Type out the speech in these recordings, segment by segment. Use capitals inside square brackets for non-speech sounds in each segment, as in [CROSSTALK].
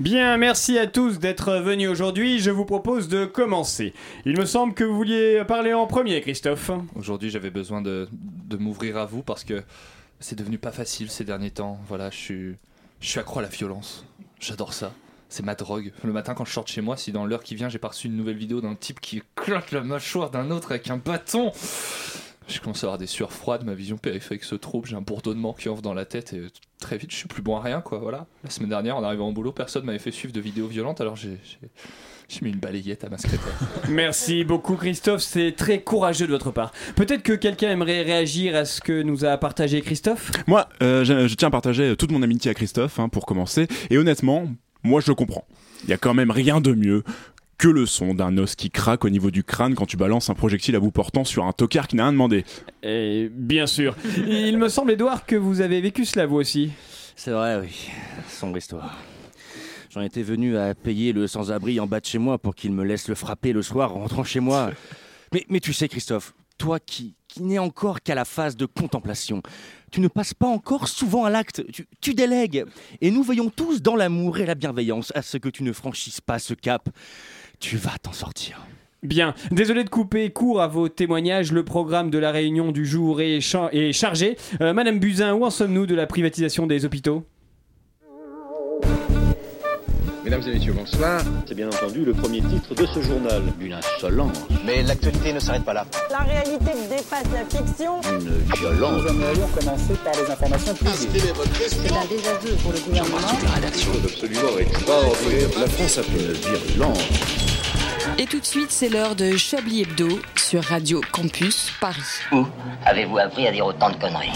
Bien, merci à tous d'être venus aujourd'hui. Je vous propose de commencer. Il me semble que vous vouliez parler en premier, Christophe. Aujourd'hui, j'avais besoin de, m'ouvrir à vous parce que c'est devenu pas facile ces derniers temps. Voilà, je suis, accro à la violence. J'adore ça. C'est ma drogue. Le matin, quand je sors chez moi, si dans l'heure qui vient, j'ai pas une nouvelle vidéo d'un type qui claque la mâchoire d'un autre avec un bâton, je commence à avoir des sueurs froides, ma vision périphérique se trouble, j'ai un bourdonnement qui entre dans la tête et très vite, je suis plus bon à rien, quoi. Voilà. La semaine dernière, en arrivant au boulot, personne m'avait fait suivre de vidéos violentes, alors j'ai. mis une balayette à ma secrétaire. [LAUGHS] Merci beaucoup, Christophe. C'est très courageux de votre part. Peut-être que quelqu'un aimerait réagir à ce que nous a partagé Christophe? Moi, euh, je, je tiens à partager toute mon amitié à Christophe, hein, pour commencer. Et honnêtement, moi, je le comprends. Il y a quand même rien de mieux que le son d'un os qui craque au niveau du crâne quand tu balances un projectile à bout portant sur un tocard qui n'a rien demandé. Et bien sûr. [LAUGHS] Il me semble, Edouard, que vous avez vécu cela vous aussi. C'est vrai, oui. Sombre histoire. J'en étais venu à payer le sans-abri en bas de chez moi pour qu'il me laisse le frapper le soir en rentrant chez moi. [LAUGHS] Mais, mais tu sais, Christophe, toi qui, qui n'es encore qu'à la phase de contemplation, tu ne passes pas encore souvent à l'acte, tu, tu délègues. Et nous veillons tous dans l'amour et la bienveillance à ce que tu ne franchisses pas ce cap. Tu vas t'en sortir. Bien, désolé de couper court à vos témoignages. Le programme de la réunion du jour est, cha- est chargé. Euh, Madame Buzyn, où en sommes-nous de la privatisation des hôpitaux? Mesdames et messieurs, bonsoir. C'est bien entendu le premier titre de ce journal. Une insolence, Mais l'actualité ne s'arrête pas là. La réalité dépasse la fiction. une violence. Nous aimerions commencer par les informations privées. C'est un désaveu pour le gouvernement. La France a fait une virulence. Et tout de suite, c'est l'heure de Chablis Hebdo sur Radio Campus Paris. Où avez-vous appris à dire autant de conneries?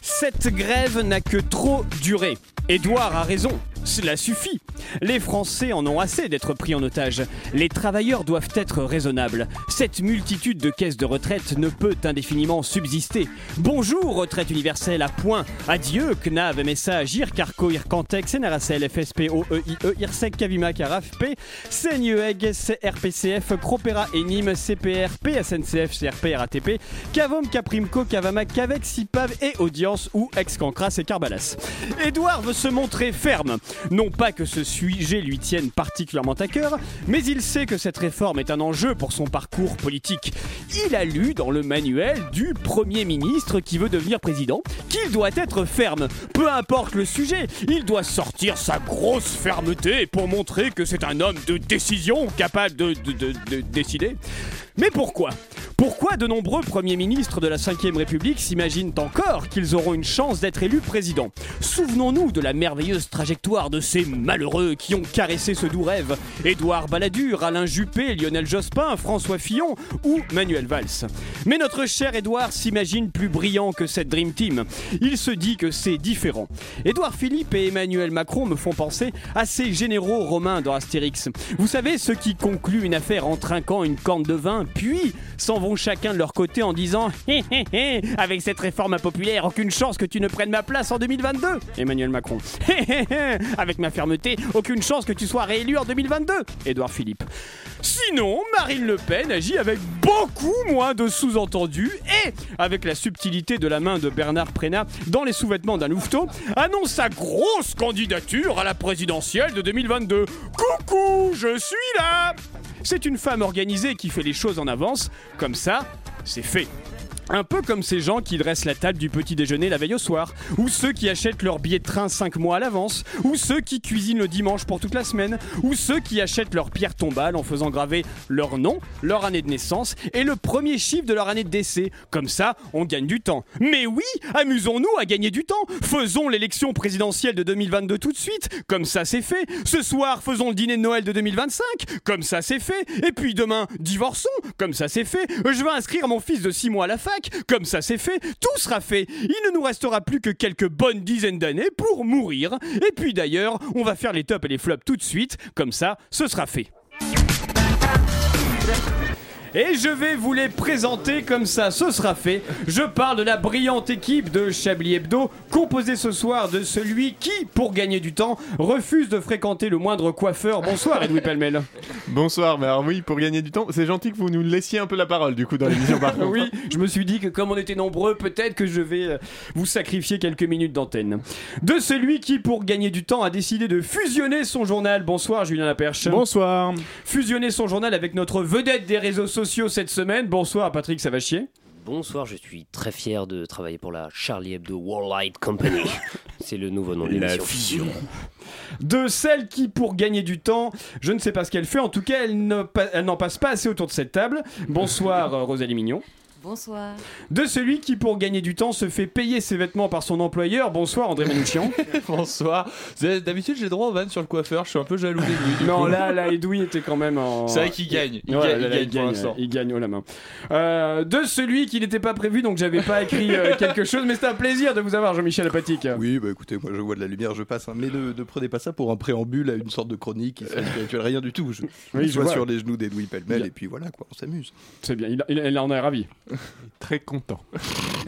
Cette grève n'a que trop duré. Édouard a raison. Cela suffit. Les Français en ont assez d'être pris en otage. Les travailleurs doivent être raisonnables. Cette multitude de caisses de retraite ne peut indéfiniment subsister. Bonjour, retraite universelle à point. Adieu, CNAV, MSA, GIR, Carco, IRCantex, NRSL, FSP, OEIE, IRSEC, Cavima, CARAFP, CNIEG, RPCF, Cropera et Nîmes, CPRP, SNCF, CRP, RATP, Cavom, Caprimco, Cavama, Cavex, CIPAV et Audience ou ex-Cancras et Carbalas. Édouard veut se montrer ferme. Non pas que ce sujet lui tienne particulièrement à cœur, mais il sait que cette réforme est un enjeu pour son parcours politique. Il a lu dans le manuel du Premier ministre qui veut devenir président qu'il doit être ferme. Peu importe le sujet, il doit sortir sa grosse fermeté pour montrer que c'est un homme de décision capable de, de- de- de décider. Mais pourquoi? Pourquoi de nombreux premiers ministres de la Ve République s'imaginent encore qu'ils auront une chance d'être élus président? Souvenons-nous de la merveilleuse trajectoire de ces malheureux qui ont caressé ce doux rêve. Édouard Balladur, Alain Juppé, Lionel Jospin, François Fillon ou Manuel Valls. Mais notre cher Édouard s'imagine plus brillant que cette Dream Team. Il se dit que c'est différent. Édouard Philippe et Emmanuel Macron me font penser à ces généraux romains dans Astérix. Vous savez, ceux qui concluent une affaire en trinquant une corne de vin, puis s'en vont chacun de leur côté en disant Hé hé hé, avec cette réforme impopulaire, aucune chance que tu ne prennes ma place en 2022. Emmanuel Macron. Avec ma fermeté, aucune chance que tu sois réélu en 2022. Édouard Philippe. Sinon, Marine Le Pen agit avec beaucoup moins de sous-entendus et, avec la subtilité de la main de Bernard Prénat dans les sous-vêtements d'un louveteau, annonce sa grosse candidature à la présidentielle de 2022. Coucou, je suis là C'est une femme organisée qui fait les choses en avance, comme ça, c'est fait. Un peu comme ces gens qui dressent la table du petit déjeuner la veille au soir, ou ceux qui achètent leur billet de train 5 mois à l'avance, ou ceux qui cuisinent le dimanche pour toute la semaine, ou ceux qui achètent leur pierre tombale en faisant graver leur nom, leur année de naissance et le premier chiffre de leur année de décès. Comme ça, on gagne du temps. Mais oui, amusons-nous à gagner du temps. Faisons l'élection présidentielle de 2022 tout de suite. Comme ça, c'est fait. Ce soir, faisons le dîner de Noël de 2025. Comme ça, c'est fait. Et puis demain, divorçons. Comme ça, c'est fait. Je vais inscrire mon fils de 6 mois à la fac. Comme ça, c'est fait. Tout sera fait. Il ne nous restera plus que quelques bonnes dizaines d'années pour mourir. Et puis d'ailleurs, on va faire les tops et les flops tout de suite. Comme ça, ce sera fait. Et je vais vous les présenter comme ça, ce sera fait. Je parle de la brillante équipe de Chablis Hebdo, composée ce soir de celui qui, pour gagner du temps, refuse de fréquenter le moindre coiffeur. Bonsoir Edoui Pellemel. Bonsoir, mais alors oui, pour gagner du temps, c'est gentil que vous nous laissiez un peu la parole du coup dans l'émission par [LAUGHS] contre. Oui, je me suis dit que comme on était nombreux, peut-être que je vais euh, vous sacrifier quelques minutes d'antenne. De celui qui, pour gagner du temps, a décidé de fusionner son journal. Bonsoir Julien Laperche. Bonsoir. Fusionner son journal avec notre vedette des réseaux sociaux cette semaine. Bonsoir Patrick Savachier. Bonsoir, je suis très fier de travailler pour la Charlie Hebdo Worldwide Company. [LAUGHS] C'est le nouveau nom de La fusion. De celle qui, pour gagner du temps, je ne sais pas ce qu'elle fait, en tout cas, elle ne pa- elle n'en passe pas assez autour de cette table. Bonsoir euh, Rosalie Mignon. Bonsoir. De celui qui, pour gagner du temps, se fait payer ses vêtements par son employeur. Bonsoir André Manouchian. [LAUGHS] Bonsoir. D'habitude, j'ai droit au van sur le coiffeur. Je suis un peu jaloux d'Edoui. non, coup. là, là, Edoui était quand même en. C'est vrai qu'il gagne. Il Ouais, gagne, là, il là, gagne pour l'instant. Il gagne haut la main. Euh, de celui qui n'était pas prévu, donc j'avais pas écrit euh, [LAUGHS] quelque chose, mais c'était un plaisir de vous avoir, Jean-Michel Apatique. Oui, bah écoutez, moi je vois de la lumière, je passe, hein, mais ne, ne prenez pas ça pour un préambule à une sorte de chronique qui rien du tout. Je, Oui, je vois. sur les genoux d'Edoui Pellemel et puis voilà quoi, on s'amuse. C'est bien, il, il- il en est ravi. [LAUGHS] Très content.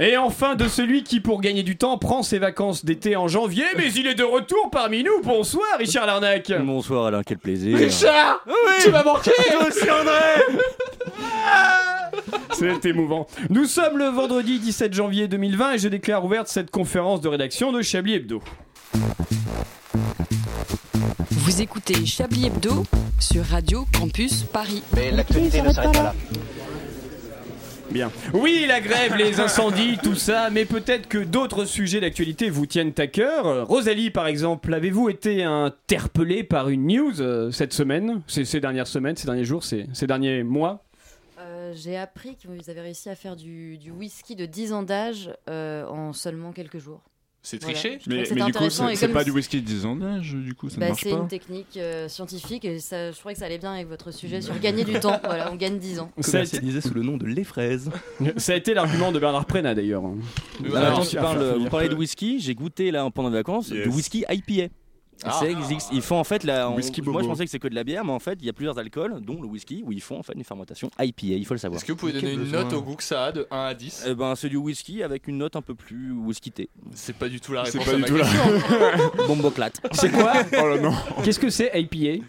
Et enfin, de celui qui, pour gagner du temps, prend ses vacances d'été en janvier, mais il est de retour parmi nous. Bonsoir, Richard Larnac. Bonsoir Alain, quel plaisir. Richard Tu m'as manqué [LAUGHS] aussi, André [LAUGHS] C'est émouvant. Nous sommes le vendredi 17 janvier 2020 et je déclare ouverte cette conférence de rédaction de Chablis Hebdo. Vous écoutez Chablis Hebdo sur Radio Campus Paris. Mais l'actualité ne s'arrête pas là. Bien. Oui, la grève, les incendies, tout ça, mais peut-être que d'autres sujets d'actualité vous tiennent à cœur. Rosalie, par exemple, avez-vous été interpellée par une news euh, cette semaine, ces, dernières semaines, ces derniers jours, ces, derniers mois? Euh, J'ai appris que vous avez réussi à faire du, du whisky de 10 ans d'âge euh, en seulement quelques jours. C'est triché Mais, du coup, c'est c'est pas c'est- du whisky de 10 ans d'âge, du coup, ça Bah, ne marche c'est pas. une technique euh, scientifique et ça, je trouvais que ça allait bien avec votre sujet sur gagner du temps. Voilà, on gagne 10 ans. [LAUGHS] Commercialisé sous le nom de Les Fraises. [LAUGHS] ça a été l'argument de Bernard Prénat d'ailleurs. Ah, Alors, attends, tu parles, vous parlez de whisky, j'ai goûté là pendant les vacances Yes. du whisky IPA. Ah. Ça existe. Ils font en fait la. on- Whisky moi je bobo. pensais que c'est que de la bière, mais en fait il y a plusieurs alcools, dont le whisky, où ils font en fait une fermentation IPA. Il faut le savoir. Est-ce que vous pouvez Mais donner quel une besoin. note au goût que ça a de 1 à 10 Eh ben c'est du whisky avec une note un peu plus whiskytée. C'est pas du tout la C'est réponse pas à du ma tout là. question. [LAUGHS] Bomboclat. C'est quoi? Oh là non. Qu'est-ce que c'est IPA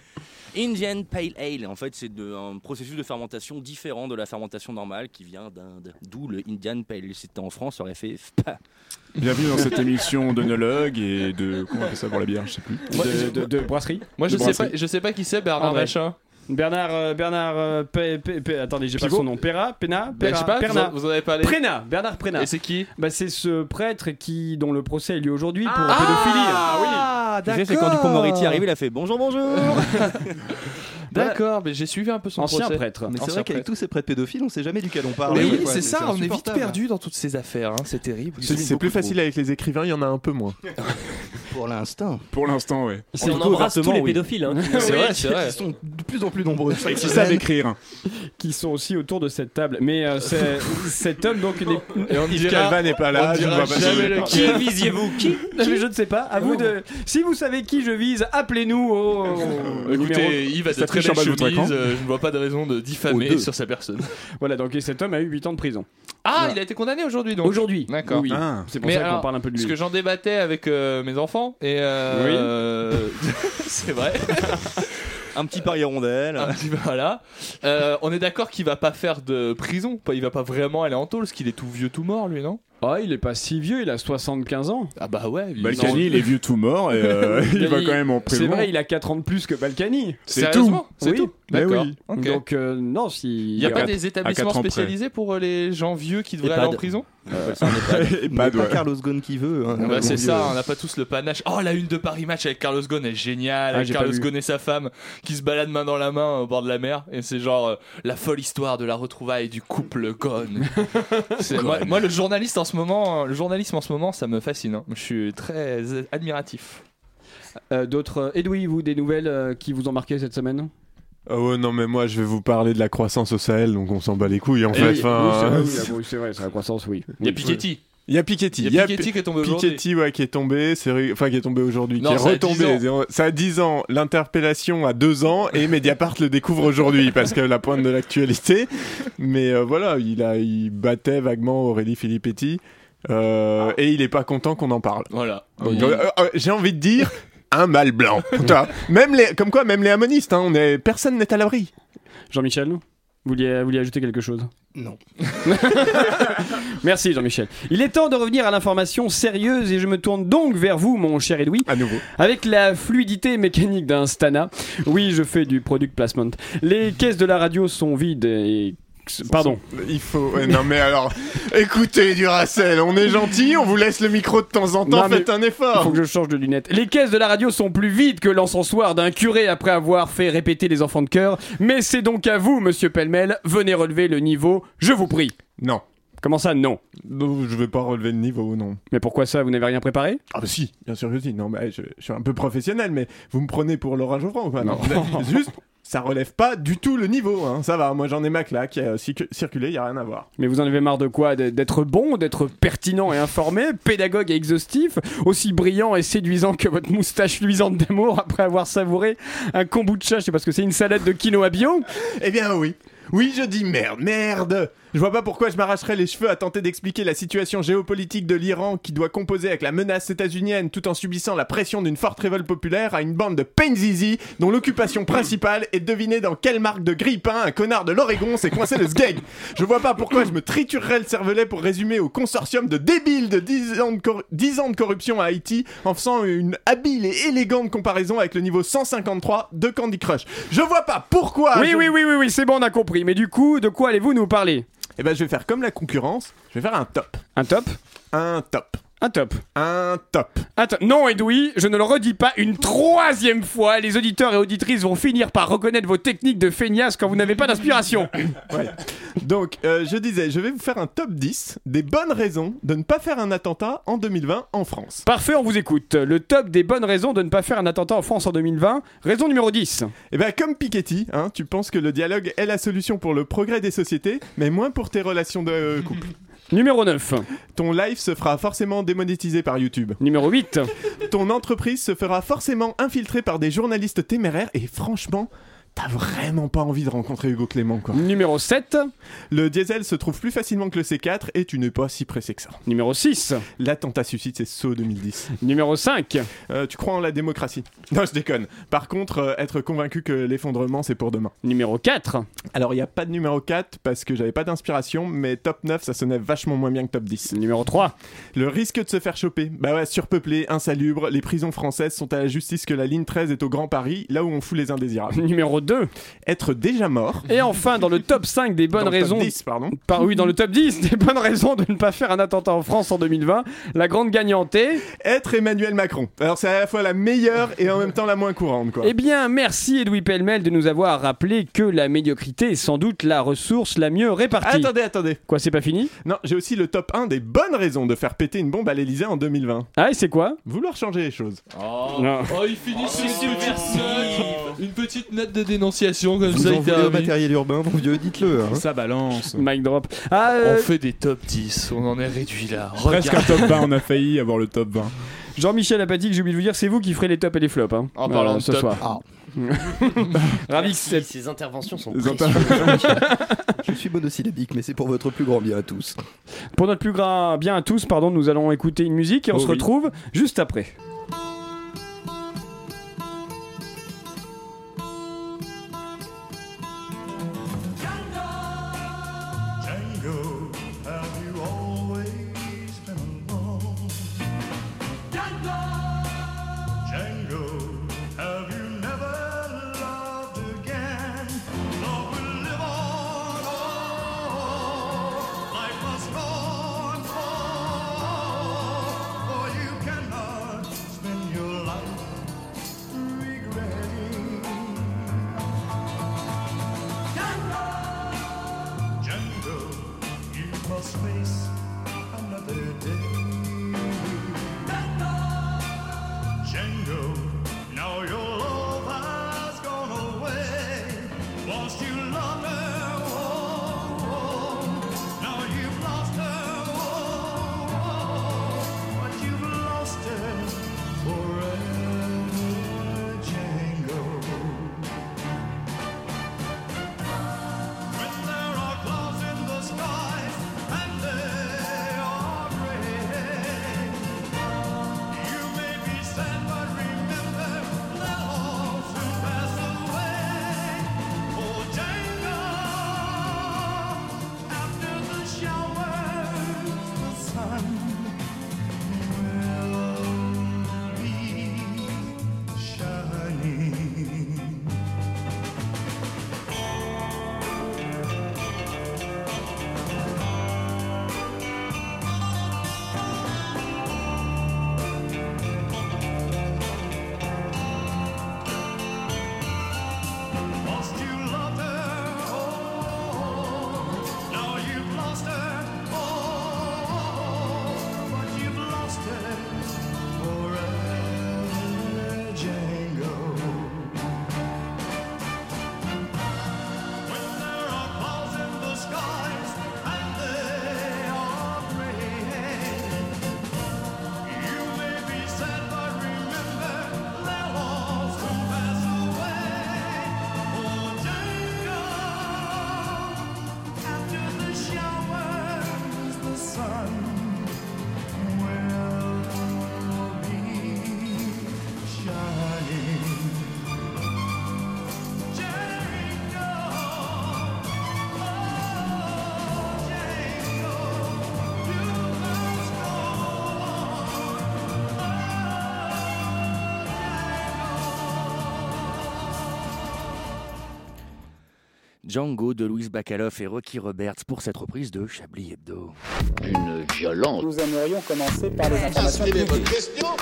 Indian Pale Ale, en fait, c'est un processus de fermentation différent de la fermentation normale qui vient d'Inde. D'où le Indian Pale Ale. Si c'était en France, ça aurait fait. [LAUGHS] Bienvenue dans cette émission d'onologue et de. Comment on appelle ça pour la bière Je sais plus. de, de- de brasserie Moi, je De sais, pas, je sais pas qui c'est Bernard André. Machin. Bernard, euh, Bernard, euh, Pe- Pe- Pe- attendez, j'ai pas son nom. Pera, Pena, Ben, je Pera, sais pas, vous Perna. en, vous en avez parlé. Prénat, Bernard Prénat. Et c'est qui Bah, c'est ce prêtre qui, dont le procès a lieu aujourd'hui pour Ah pédophilie. Ah, Tu sais, c'est quand Dupond-Moretti arrive, il a fait bonjour, bonjour. [LAUGHS] D'accord, mais j'ai suivi un peu son Ancien procès. prêtre. Mais c'est vrai qu'avec tous ces prêtres pédophiles, on sait jamais duquel on parle. Oui, c'est ça, on est vite perdu dans toutes ces affaires, hein, c'est terrible. C'est plus facile avec les écrivains, il y en a un peu moins. [LAUGHS] Pour l'instant. Pour l'instant, ouais. C'est on embrasse tous les pédophiles. Hein. [LAUGHS] C'est vrai, c'est vrai. Ils sont de plus en plus nombreux. Ils savent écrire. qui sont aussi autour de cette table. Mais euh, cet homme donc n'est Et on Yves dira, Calva n'est pas là, ne qui- lequel. visiez-vous? Qui? [LAUGHS] Je ne sais pas. À vous de. Si vous savez qui je vise, appelez-nous au. Écoutez, Yves a de très votre écran. euh, je ne vois pas de raison de diffamer sur sa personne. [LAUGHS] Voilà, donc et cet homme a eu 8 ans de prison. Ah, Voilà. il a été condamné aujourd'hui donc Aujourd'hui. D'accord. Oui, oui. Ah. C'est pour Mais ça qu'on parle un peu de Parce lui. que j'en débattais avec euh, mes enfants et euh, [LAUGHS] c'est vrai. [LAUGHS] un petit pari rondelle. Un petit peu, voilà. Euh, on est d'accord qu'il va pas faire de prison. Il va pas vraiment aller en tôle, parce qu'il est tout vieux, tout mort, lui, non? Ah, il est pas si vieux, il a 75 ans. Ah bah ouais. il- Balkany, il est vieux tout mort et euh, [LAUGHS] il va quand même en prison. C'est vrai, il a 4 ans de plus que Balkany. C'est Sérieusement tout. C'est Oui. tout Mais D'accord. oui. Donc, euh, non, si. Il n'y a pas des établissements spécialisés pour euh, les gens vieux qui devraient aller en prison EHPAD. [LAUGHS] Et Mais pas pas ouais. Carlos Ghosn qui veut. hein. Bah, c'est ça, on n'a pas tous le panache. Oh, la une de Paris Match avec Carlos Ghosn est géniale. Ah, avec Carlos. Ghosn et sa femme qui se baladent main dans la main au bord de la mer. Et c'est genre euh, la folle histoire de la retrouvaille du couple Ghosn. [LAUGHS] Moi, le journaliste en ce moment, le journalisme en ce moment, ça me fascine. hein. Je suis très admiratif. Euh, D'autres. euh, Edoui, vous, des nouvelles euh, qui vous ont marqué cette semaine? Ah ouais, non, mais moi je vais vous parler de la croissance au Sahel, donc on s'en bat les couilles en Eh fait. oui, Enfin, oui, c'est vrai, c'est la croissance, oui. Il y a Oui. Piketty. Il y a Piketty. Il y a Piketty qui est tombé aujourd'hui. Piketty, ouais, qui est tombé, c'est enfin qui est tombé aujourd'hui, qui est ça a retombé. 10 Ça a 10 ans. L'interpellation a 2 ans et Mediapart le découvre aujourd'hui parce que la pointe de l'actualité. Mais euh, voilà, il a, il battait vaguement Aurélie Filippetti euh, et il est pas content qu'on en parle. Voilà. Euh, euh, J'ai envie de dire. un mâle blanc. [LAUGHS] Toi, même les, comme quoi, même les ammonistes, hein, on est, personne n'est à l'abri. Jean-Michel, vous vouliez, vous vouliez ajouter quelque chose? Non. [LAUGHS] Merci Jean-Michel. Il est temps de revenir à l'information sérieuse et je me tourne donc vers vous, mon cher Edoui. À nouveau. Avec la fluidité mécanique d'un Stana. Oui, je fais du product placement. Les caisses de la radio sont vides et. Pardon. Il faut. ouais, non, mais alors, [LAUGHS] écoutez, Duracell, on est gentil, on vous laisse le micro de temps en temps, Non, faites un Il effort. faut que je change de lunettes. Les caisses de la radio sont plus vides que l'encensoir d'un curé après avoir fait répéter les enfants de chœur. Mais c'est donc à vous, monsieur Pellemel. Venez relever le niveau, je vous prie. Non. Comment ça, non? Non, je vais pas relever le niveau, non. Mais pourquoi ça Vous n'avez rien préparé? Ah bah si, bien sûr que si. Non, mais je, je suis un peu professionnel, mais vous me prenez pour Geoffrand ou quoi Non. Juste, ça relève pas du tout le niveau, hein. Ça va, moi j'en ai ma claque, qui a circu- circulé, y a rien à voir. Mais vous en avez marre de quoi? D'être bon, d'être pertinent et informé, pédagogue et exhaustif, aussi brillant et séduisant que votre moustache luisante d'amour après avoir savouré un kombucha, je sais pas ce que c'est, une salade de quinoa bio? Eh bien oui. Oui, je dis merde, merde Je vois pas pourquoi je m'arracherais les cheveux à tenter d'expliquer la situation géopolitique de l'Iran qui doit composer avec la menace états-unienne tout en subissant la pression d'une forte révolte populaire à une bande de Penzizi dont l'occupation principale est de deviner dans quelle marque de grille-pain un connard de l'Oregon s'est coincé le sgeg. Je vois pas pourquoi je me triturerais le cervelet pour résumer au consortium de débiles de 10 ans de, cor- 10 ans de corruption à Haïti en faisant une habile et élégante comparaison avec le niveau 153 de Candy Crush. Je vois pas pourquoi Oui, je- oui, oui, oui, oui, c'est bon, on a compris. Mais du coup, de quoi allez-vous nous parler? Eh ben, je vais faire comme la concurrence. Je vais faire un top. Un top? Un top. Un top. Un top. Attends, non, Edoui, je ne le redis pas une troisième fois. Les auditeurs et auditrices vont finir par reconnaître vos techniques de feignasse quand vous n'avez pas d'inspiration. [COUGHS] Donc, euh, je disais, je vais vous faire un top 10 des bonnes raisons de ne pas faire un attentat en 2020 en France. Parfait, on vous écoute. Le top des bonnes raisons de ne pas faire un attentat en France en 2020. Raison numéro 10. Eh ben, comme Piketty, hein, tu penses que le dialogue est la solution pour le progrès des sociétés, mais moins pour tes relations de couple. Numéro 9. Ton live se fera forcément démonétisé par YouTube. Numéro 8. Ton entreprise se fera forcément infiltrer par des journalistes téméraires et franchement, t'as vraiment pas envie de rencontrer Hugo Clément, quoi. Numéro 7. Le diesel se trouve plus facilement que le C4 et tu n'es pas si pressé que ça. Numéro 6. L'attentat suicide, c'est saut 2010. Numéro 5. Euh, tu crois en la démocratie Non, je déconne. Par contre, euh, être convaincu que l'effondrement, c'est pour demain. Numéro 4. Alors, il n'y a pas de numéro 4 parce que j'avais pas d'inspiration, mais top 9, ça sonnait vachement moins bien que top 10. Numéro 3. Le risque de se faire choper. Bah ouais, surpeuplé, insalubre, les prisons françaises sont à la justice que la ligne 13 est au Grand Paris, là où on fout les indésirables. [LAUGHS] Numéro 2. Être déjà mort. Et enfin, dans le top 5 des bonnes Dans le top raisons. 10, pardon. Par, oui, dans le top 10 des bonnes raisons de ne pas faire un attentat en France en 2020, la grande gagnante est. Être Emmanuel Macron. Alors, c'est à la fois la meilleure et en même temps la moins courante, quoi. Eh bien, merci Edoui Pellemel de nous avoir rappelé que la médiocrité est sans doute la ressource la mieux répartie. Attendez, attendez. Quoi, c'est pas fini? Non, j'ai aussi le top 1 des bonnes raisons de faire péter une bombe à l'Elysée en 2020. Ah, et c'est quoi? Vouloir changer les choses. Oh, Non. oh, il finit sur une petite note, une petite note de dénonciation comme Vous ça. en voulez au matériel urbain, mon vieux, dites-le. hein. Ça balance. Mic drop. Ah, euh, On fait des top 10, on en est réduit là. Presque un top 20, on a failli avoir le top 20. Jean-Michel Apathy, j'ai oublié de vous dire, c'est vous qui ferez les tops et les flops. Hein, En parlant de ce top. soir. Ah. [LAUGHS] Ravi que cette- Ces interventions sont. [LAUGHS] Je suis monosyllabique, mais c'est pour votre plus grand bien à tous. Pour notre plus grand bien à tous, pardon, nous allons écouter une musique et on Oh se oui. retrouve juste après. Django de Louise Bacaloff et Rocky Roberts pour cette reprise de Chablis Hebdo. Une violence. Nous aimerions commencer par les informations.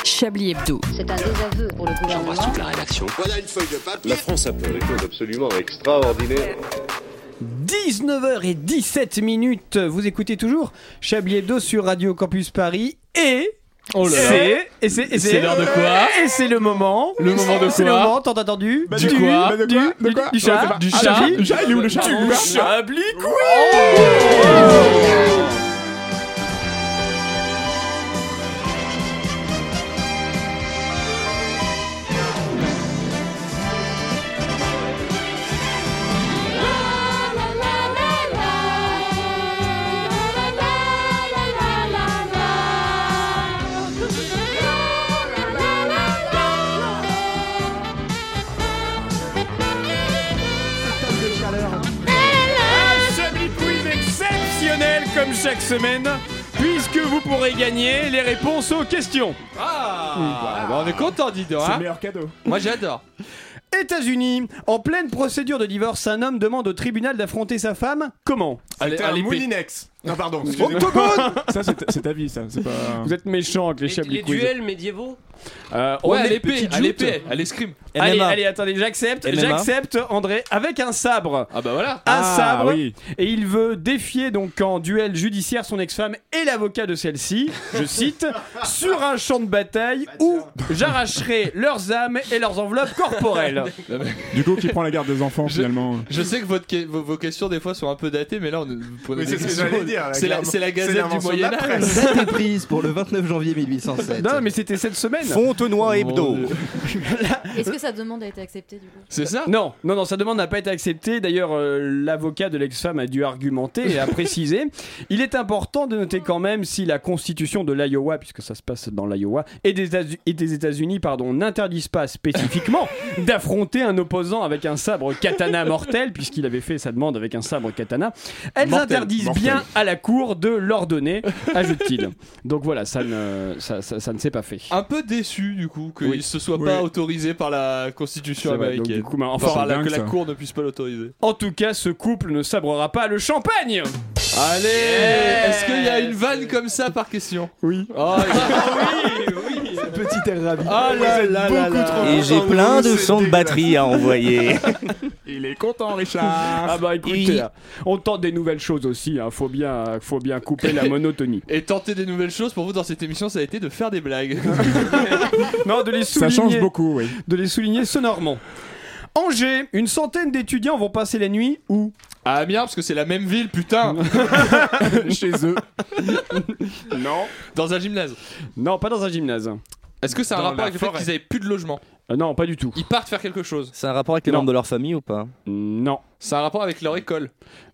Chablis Hebdo. C'est un désaveu pour le gouvernement. la rédaction. Voilà une feuille de papier. La France a fait des choses absolument extraordinaires. 19h17 minutes, vous écoutez toujours Chablis Hebdo sur Radio Campus Paris et Oh là là. c'est et c'est et C'est l'heure de quoi Et c'est le moment. Le moment de C'est le quoi moment tant attendu. Du quoi du, du, du, du chat. Du chat. Du chat, il est où le chat Du Du Chablis semaine, puisque vous pourrez gagner les réponses aux questions. Ah bah, On est content, dis donc. C'est hein. le meilleur cadeau. Moi j'adore. États-Unis, en pleine procédure de divorce, un homme demande au tribunal d'affronter sa femme. Comment Allez, C'était un moulinex. Non, pardon. excusez-moi. Ça, c'est ta vie, ça. Pas. Vous êtes méchant avec les Les, Chablis les duels médiévaux Euh, on Ouais, à est l'épée, petite à l'épée, à l'escrime. Allez, allez, attendez, j'accepte, j'accepte, André, avec un sabre. Ah bah voilà. Un Ah, sabre. oui. Et il veut défier donc en duel judiciaire son ex-femme et l'avocat de celle-ci, je cite, [LAUGHS] sur un champ de bataille où j'arracherai leurs âmes et leurs enveloppes corporelles. [LAUGHS] Du coup, qui prend la garde des enfants finalement Je sais que votre que- vos, vos questions des fois sont un peu datées, mais là on c'est ce la, la Gazette du Moyen Âge. Date prise pour le 29 janvier 1807. Non, mais c'était cette semaine. Fontenoy Hebdo. [LAUGHS] Est-ce que sa demande a été acceptée du coup? C'est ça? Non, non, non, sa demande n'a pas été acceptée. D'ailleurs, euh, l'avocat de l'ex-femme a dû argumenter et a [LAUGHS] précisé. Il est important de noter quand même si la constitution de l'Iowa, puisque ça se passe dans l'Iowa, et des, États- et des États-Unis, pardon, n'interdisent pas spécifiquement [LAUGHS] d'affronter un opposant avec un sabre katana mortel, puisqu'il avait fait sa demande avec un sabre katana. Elles Mortel, interdisent mortel. bien à la cour de l'ordonner, ajoute-t-il. Donc voilà, ça ne, ça, ça- ça ne s'est pas fait. Un peu déçu du coup qu'il Oui. se soit Oui. pas autorisé par la Constitution donc, américaine. du coup, bah, Enfin, enfin, par la- dingue, que la. Cour ne puisse pas l'autoriser. En tout cas, ce couple ne sabrera pas le champagne. Allez Est-ce qu'il y a une vanne comme ça par question? Oui. Oh, [LAUGHS] Petit air ravi. Ah là là là là Et j'ai plein de sons de batterie à envoyer. [LAUGHS] Il est content, Richard. Ah bah écoutez, Oui. là, on tente des nouvelles choses aussi, hein. faut, bien, faut bien couper la monotonie. [LAUGHS] Et tenter des nouvelles choses pour vous dans cette émission, ça a été de faire des blagues. [LAUGHS] Non, de les Ça souligner, change beaucoup, oui. de les souligner sonorement. Angers, une centaine d'étudiants vont passer la nuit où? À Amiens, parce que c'est la même ville, putain [LAUGHS] Chez eux. Non. Dans un gymnase. Non, pas dans un gymnase. Est-ce que c'est un Dans rapport la avec le fait forêt. qu'ils avaient plus de logement Euh, non, pas du tout. Ils partent faire quelque chose. C'est un rapport avec les Non. membres de leur famille ou pas? Non. C'est un rapport avec leur école.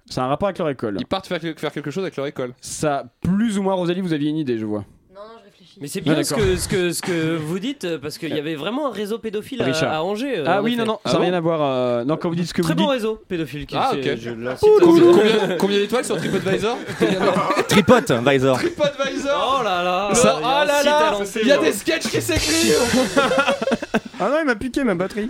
C'est un rapport avec leur école. Ils partent faire, faire quelque chose avec leur école. Ça, plus ou moins, Rosalie, vous aviez une idée, je vois. Non, non, je réfléchis. Mais c'est Ah, bien ce que, ce, que, ce que vous dites, euh, parce qu'il y avait vraiment un réseau pédophile à, Angers. euh, ah oui, effet. non, non, Ah ça n'a bon rien à voir. euh, Non, quand vous dites ce que Très vous bon dites. réseau pédophile. Qui Ah, fait- ok. je Combien, aussi. combien- combien d'étoiles sur TripAdvisor [LAUGHS] Tripote, Visor. TripAdvisor Oh là là Le- il y a Oh là là lancer, Il y a bon. des sketchs qui s'écrivent [LAUGHS] Ah non, il m'a piqué ma batterie.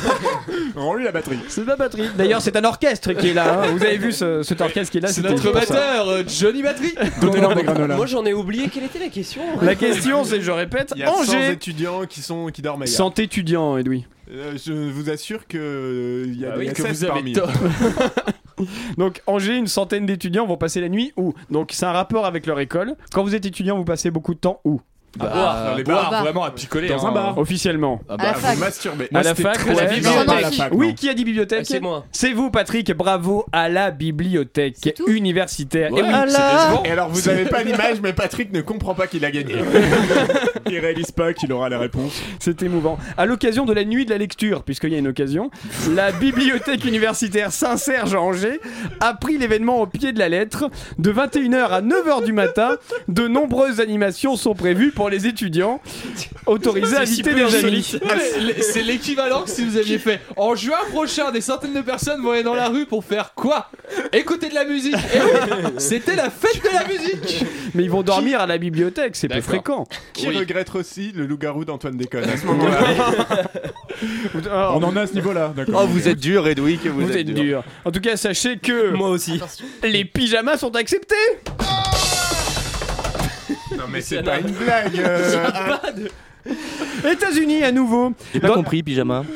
[LAUGHS] Rends-lui la batterie. C'est ma batterie. D'ailleurs, c'est un orchestre qui est là. hein. Vous avez vu ce, cet orchestre qui est là C'est c'était notre pour ça. batteur, euh, Johnny Battery Donnez-leur des granolas. Moi j'en ai oublié quelle était la question. La question, c'est, je répète, Il y a 100 Angers. étudiants qui, sont, qui dorment ailleurs. 100 étudiants, Edoui. Euh, je vous assure que euh, il y a Bah des oui, que SS vous avez parmi tort. [LAUGHS] Donc, Angers, une centaine d'étudiants vont passer la nuit où? Donc, c'est un rapport avec leur école. Quand vous êtes étudiant, vous passez beaucoup de temps où? Bah, boire, dans les boire, bars. vraiment à picoler. Dans un hein. bar. Officiellement. Ah À bah, la Vous fac. masturbez. à la fac, très ouais. vivant bibliothèque. à la fac, Oui, non. qui a dit bibliothèque Ah, c'est moi. C'est vous, Patrick. Bravo à la bibliothèque universitaire. Ouais, Et oui, alors vous avez pas l'image, mais Patrick ne comprend pas qu'il a gagné. [LAUGHS] Il réalise pas qu'il aura la réponse. C'est émouvant. À l'occasion de la nuit de la lecture, puisqu'il y a une occasion, la bibliothèque universitaire Saint-Serge à Angers a pris l'événement au pied de la lettre. De 21h à 9h du matin, de nombreuses animations sont prévues pour pour les étudiants autorisés à peu des amis. insolite. C'est- l'équivalent que si vous aviez fait en juin prochain, des centaines de personnes vont aller dans la rue pour faire quoi? Écouter de la musique. Oui, C'était la fête de la musique. Mais ils vont dormir à la bibliothèque, c'est peu fréquent. Qui Oui. regrette aussi le loup-garou d'Antoine Déconne à ce [LAUGHS] moment-là? On en est à ce niveau-là, d'accord. Oh, vous êtes dur, Redwick, vous, Vous êtes dur. En tout cas, sachez que Moi aussi. les pyjamas sont acceptés. Non mais c'est pas une blague euh, [LAUGHS] États-Unis à nouveau. J'ai pas Dans- compris, pyjama. [LAUGHS]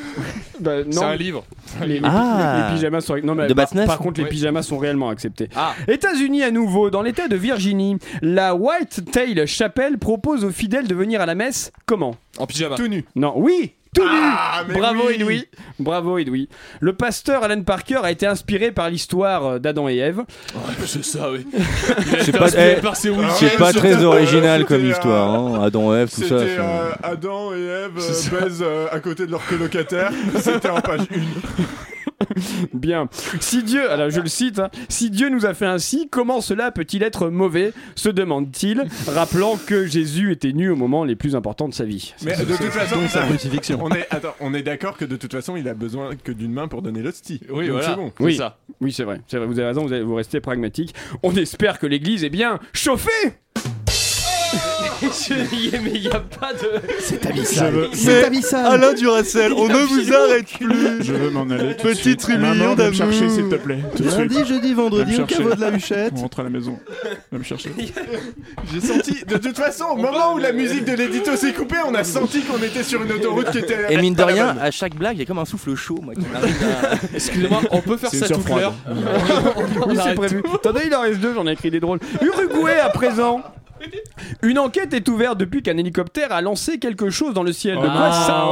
Bah, C'est non, un livre. les, les- Ah. les pyjamas sont non mais De par, par contre les Oui. pyjamas sont réellement acceptés. Ah. États-Unis à nouveau, dans l'État de Virginie, la White Tail Chapel propose aux fidèles de venir à la messe. Comment? En pyjama. tout nu. Non, oui, tout Ah, nu. Bravo oui. Edoui. Bravo Edoui. Le pasteur Alan Parker a été inspiré par l'histoire euh, d'Adam et Ève. C'est ça, oui. C'est pas, eh, par ses c'est pas très original comme histoire. Hein. Adam, Ève, tout ça. Euh, Adam et Ève euh, baisent euh, à côté de leur colocataire. [LAUGHS] C'était en page 1. [LAUGHS] Bien. Si Dieu, alors je le cite, hein, si Dieu nous a fait ainsi, comment cela peut-il être mauvais? se demande-t-il, rappelant que Jésus était nu au moment les plus importants de sa vie. Mais de toute façon, Donc sa crucifixion. on est, attends, on est d'accord que de toute façon, il a besoin que d'une main pour donner l'hostie. Oui, Donc voilà. c'est bon. Oui. C'est ça. Oui, c'est vrai, c'est vrai, vous avez raison, vous, avez- vous restez pragmatique. On espère que l'église est bien chauffée [LAUGHS] mais il y a pas de. C'est abyssal. C'est abyssal. Alain Duracel, on ne vous arrête plus. Je veux m'en aller. tout viens me d'amour. chercher, s'il te plaît. Tout Lundi, suite. jeudi, vendredi, au caveau de la Huchette. On rentre à la maison. Viens me chercher. [LAUGHS] J'ai senti, de toute façon, au moment où la musique de l'édito s'est coupée, on a senti qu'on était sur une autoroute qui était. Et mine de rien, à chaque blague, il y a comme un souffle chaud, moi, qui m'arrive [LAUGHS] à- Excusez-moi, on peut faire ça toute l'heure. Oui, c'est prévu. Attendez, il en reste deux, j'en ai écrit des drôles. Uruguay à présent. Une enquête est ouverte depuis qu'un hélicoptère a lancé quelque chose dans le ciel. De quoi Ah, ça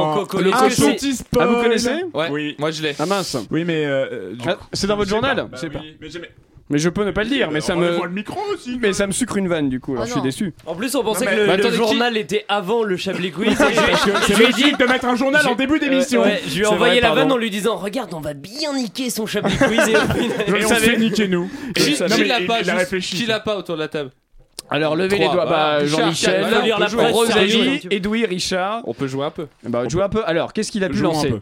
Ah, c'est- petit spoil. Ah, vous connaissez Ouais, Oui. moi je l'ai. Ah mince. Oui, mais. euh, du Ah, coup- c'est dans votre je sais journal pas. Je Bah sais oui, pas. Mais je peux ne pas le dire, mais ça me. Rendez-moi le micro aussi. Mais ça me sucre une vanne du coup, alors je suis non. déçu. En plus, on pensait Non, que le, Bah, le attendez, qui- journal était avant le Chablis Quiz. et je- Parce que je c'est lui ai dit. logique de mettre un journal en début d'émission. Euh, ouais, je lui ai C'est envoyé vrai, la pardon. vanne en lui disant Regarde, on va bien niquer son Chablis Quiz. [LAUGHS] Et au final- Et le on savais. s'est niqué nous. Qui, Non, qui mais l'a il- pas il a juste- réfléchi. Qui l'a pas autour de la table Alors levez les doigts. Bah, Richard, Jean-Michel, jouer. Rosalie. Edoui, Richard. On peut jouer un peu. Bah, joue un peu. Alors, qu'est-ce qu'il a pu lancer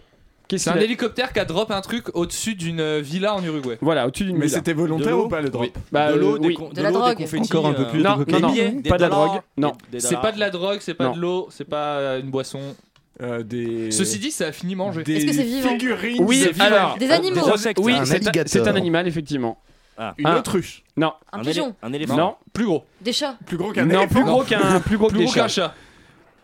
C'est un a- hélicoptère qui a drop un truc au-dessus d'une euh, villa en Uruguay. Voilà, au-dessus d'une Mais villa. c'était De volontaire ou pas le drop Oui. Bah, de l'eau, euh, des oui. con- De la drogue. confettis, Encore un peu euh, plus de Non, non, non, Des pas de la drogue. Non. C'est pas de la drogue, c'est pas Non. de l'eau, c'est pas euh, une boisson. Euh, des... Ceci dit, ça a fini mangé. des Est-ce que c'est vivant figurines Oui, de alors. Des animaux. Des insectes. Oui, un, c'est un animal, effectivement. Une Ah. autruche. Non. Un Un, pigeon. un éléphant. Non. Plus gros. Des chats. Plus gros qu'un Non, plus gros qu'un plus gros que des gros qu'un chats. chat.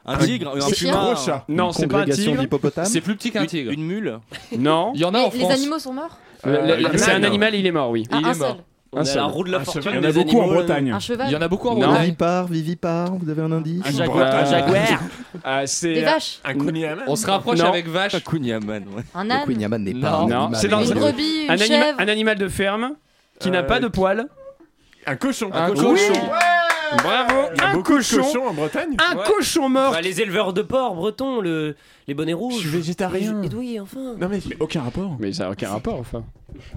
Un tigre, un Gros chat. Non, Une c'est pas un congrégation tigre. d'hippopotames. C'est plus petit qu'un une, tigre. une mule. Non. [LAUGHS] Il y en a en les France. animaux sont morts Euh, c'est un animal, il est mort, oui. Ah, il un est mort. seul. On seul. la roue de la Un fortune. cheval. Il y en a des beaucoup en animaux, Bretagne. Un cheval. Il y en a beaucoup en Non. Bretagne. Vivipare, vivipare, vous avez un indice Un. Un jaguar. Ah, c'est Des vaches. Un kouign-amann. On se rapproche Non. avec vache. Un Kunyaman, ouais. Un âne. N'est pas un Non, animal. c'est dans Une un- brebis. Une un, anima- chèvre. un animal de ferme qui n'a Euh, pas de poils. Un cochon. Un cochon. cochon. Bravo. Il y a Un beaucoup de cochon. cochons en Bretagne. Un Ouais. cochon mort. Bah, les éleveurs de porc bretons, le... les bonnets rouges. Je suis végétarien. Et oui, enfin. Non mais Mais aucun rapport. Mais ça n'a aucun rapport, enfin.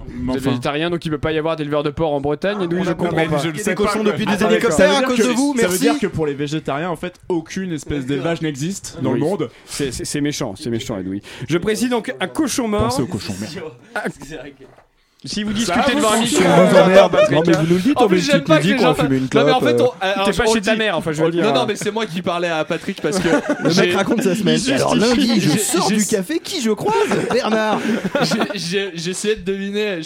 Mais Vous êtes végétarien, donc il peut pas y avoir d'éleveurs de porc en Bretagne, et d'où je Non, comprends pas. je le Des sais cochons depuis des hélicoptères à cause que- de vous, ça veut dire que pour les végétariens, en fait, aucune espèce d'élevage n'existe dans le Oui. monde. C'est- méchant, c'est méchant, Edoui. Je précise donc un cochon mort. Pensez aux cochons, merde. Si vous discutez devant un micro, euh, Non mais vous nous le dites, En plus, j'aime pas que les gens on fume une Non, mais en fait, euh. T'es pas chez le ta mère, enfin je veux dire. Non, non, mais c'est moi qui parlais à Patrick parce que [LAUGHS] Le mec raconte sa semaine. alors lundi, je sors du café, qui je croise Bernard j'essayais de deviner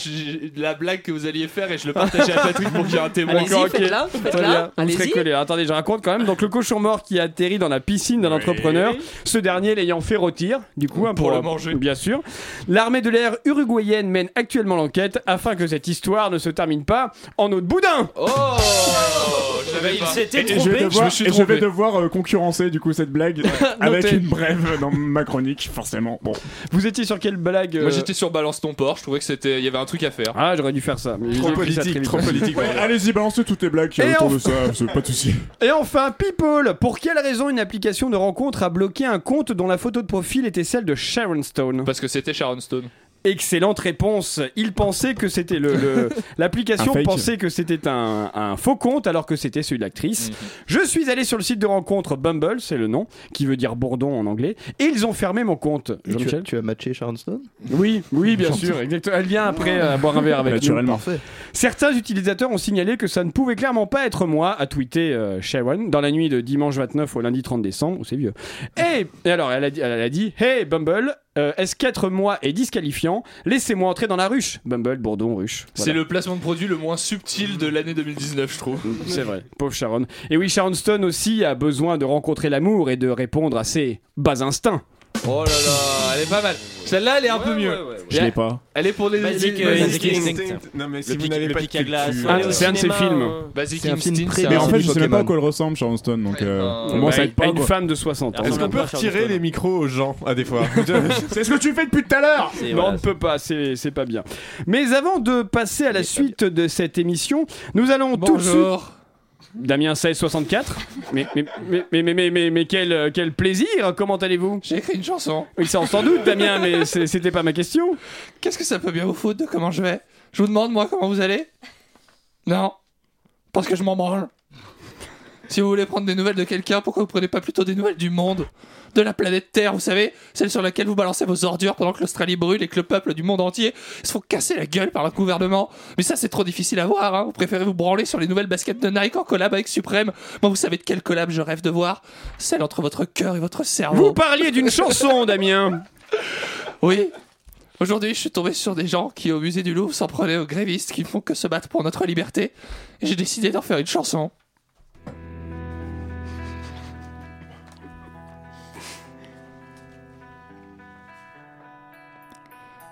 la blague que vous alliez faire et je le partageais à Patrick pour qu'il y ait un témoin. Faites-la, Très faites-la. Allez-y. collés. Attendez, je raconte quand même. Donc le cochon mort qui a atterri dans la piscine d'un entrepreneur, ce dernier l'ayant fait rôtir, du coup, hein, Pour le manger. Bien sûr. L'armée de l'air uruguayenne mène actuellement l'enquête afin que cette histoire ne se termine pas en eau de boudin. Oh Il s'était je vais devoir, me suis et je trompé. vais devoir euh, concurrencer du coup cette blague [LAUGHS] avec Notez. une brève dans ma chronique, forcément. Bon, Vous étiez sur quelle blague euh, Moi j'étais sur Balance ton porc, je trouvais que c'était il y avait un truc à faire. Ah, j'aurais dû faire ça. mais Trop j'ai pris ça politique, vite. trop politique. Ouais, [LAUGHS] allez-y, balancez toutes les blagues a Et autour de ça, c'est pas de soucis. [LAUGHS] Et enfin, People Pour quelle raison une application de rencontre a bloqué un compte dont la photo de profil était celle de Sharon Stone? Parce que c'était Sharon Stone. Excellente réponse. Il pensait que c'était le, le- [LAUGHS] l'application pensait que c'était un, un faux compte alors que c'était celui de l'actrice. Je suis allé sur le site de rencontre Bumble, c'est le nom, qui veut dire bourdon en anglais, et ils ont fermé mon compte. Tu, Jean-Michel tu as matché Sharon Stone? Oui, oui, bien sûr. exactement. Elle vient après euh, boire un verre avec nous. Naturellement. Parfait. Certains utilisateurs ont signalé que ça ne pouvait clairement pas être moi, a tweeté euh, Sharon dans la nuit de dimanche 29 au lundi 30 décembre. Oh, c'est vieux. Et, et alors, elle a dit, elle a dit Hey Bumble, euh, est-ce qu'être moi est disqualifiant? Laissez-moi entrer dans la ruche. Bumble, Bourdon, ruche. C'est le placement de produit le moins subtil de l'année 2019, je trouve. C'est vrai, pauvre Sharon. Et oui, Sharon Stone aussi a besoin de rencontrer l'amour et de répondre à ses bas instincts. Oh là là, elle est pas mal. Celle-là, elle est un peu mieux. Je l'ai pas. Elle est pour les Basic, euh, Instinct. Non, mais si Le vous n'avez pas de pic à glace, culture- Ah, c'est un de ses films. euh, Basic C'est un film Instinct, Mais en fait, je sais même pas à quoi elle ressemble, Sharon Stone, donc euh, ça Bah, pas. une femme de 60 ans. Est-ce qu'on peut retirer les micros aux gens à des fois? [LAUGHS] C'est ce que tu fais depuis tout à l'heure Non, on ne peut pas, c'est c'est pas bien. Mais avant de passer à la suite de cette émission, nous allons tout de suite. Damien 1664. Mais, mais, mais, mais, mais, mais, mais, quel, euh, quel plaisir Comment allez-vous? J'ai écrit une chanson. Oui, ça on s'en doute, Damien, mais [LAUGHS] c'est- c'était pas ma question. Qu'est-ce que ça peut bien vous foutre de comment je vais? Je vous demande, moi, comment vous allez? Non? Parce que je m'en branle. Si vous voulez prendre des nouvelles de quelqu'un, pourquoi vous prenez pas plutôt des nouvelles du monde? De la planète Terre, vous savez? Celle sur laquelle vous balancez vos ordures pendant que l'Australie brûle et que le peuple du monde entier se font casser la gueule par le gouvernement. Mais ça, c'est trop difficile à voir, hein. Vous préférez vous branler sur les nouvelles baskets de Nike en collab avec Supreme Moi, vous savez de quelle collab je rêve de voir? Celle entre votre cœur et votre cerveau. Vous parliez d'une chanson, [LAUGHS] Damien. Oui. Aujourd'hui, je suis tombé sur des gens qui, au musée du Louvre, s'en prenaient aux grévistes qui font que se battre pour notre liberté. Et j'ai décidé d'en faire une chanson.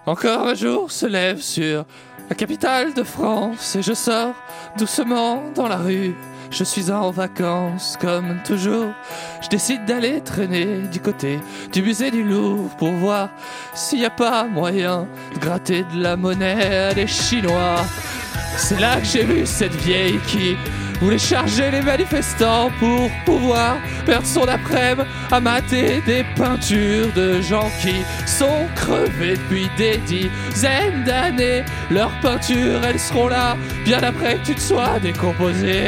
Encore un jour se lève sur la capitale de France et je sors doucement dans la rue. Je suis en vacances comme toujours. Je décide d'aller traîner du côté du musée du Louvre pour voir s'il n'y a pas moyen de gratter de la monnaie à des Chinois. C'est là que j'ai vu cette vieille qui voulait charger les manifestants pour pouvoir perdre son après-midi à mater des peintures de gens qui sont crevés depuis des dizaines d'années. Leurs peintures, elles seront là bien après que tu te sois décomposé.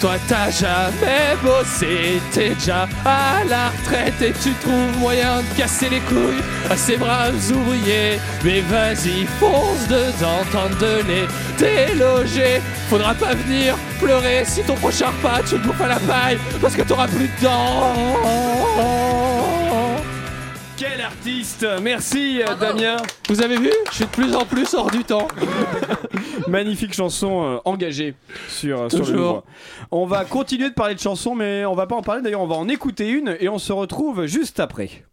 Toi t'as jamais bossé, t'es déjà à la retraite et tu trouves moyen de casser les couilles à ces braves ouvriers. Mais vas-y, fonce dedans, tente de les déloger. Faudra pas venir pleurer si ton prochain repas tu le bouffes à la paille parce que t'auras plus de dents. Quel artiste Merci, euh, Damien. Vous avez vu? Je suis de plus en plus hors du temps. [LAUGHS] Magnifique chanson euh, engagée sur, sur le. On va continuer de parler de chansons, mais on va pas en parler. D'ailleurs, on va en écouter une et on se retrouve juste après.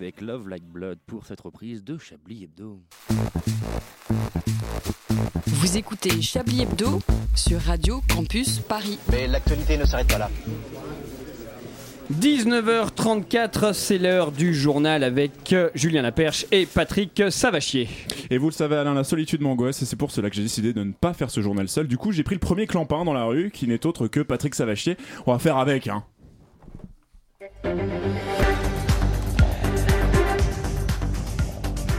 Avec Love Like Blood pour cette reprise de Chablis Hebdo. Vous écoutez Chablis Hebdo sur Radio Campus Paris. Mais l'actualité ne s'arrête pas là. 19h34, c'est l'heure du journal avec euh, Julien Laperche et Patrick Savachier. Et vous le savez, Alain, la solitude m'angoisse et c'est pour cela que j'ai décidé de ne pas faire ce journal seul. Du coup, j'ai pris le premier clampin dans la rue qui n'est autre que Patrick Savachier. On va faire avec, hein.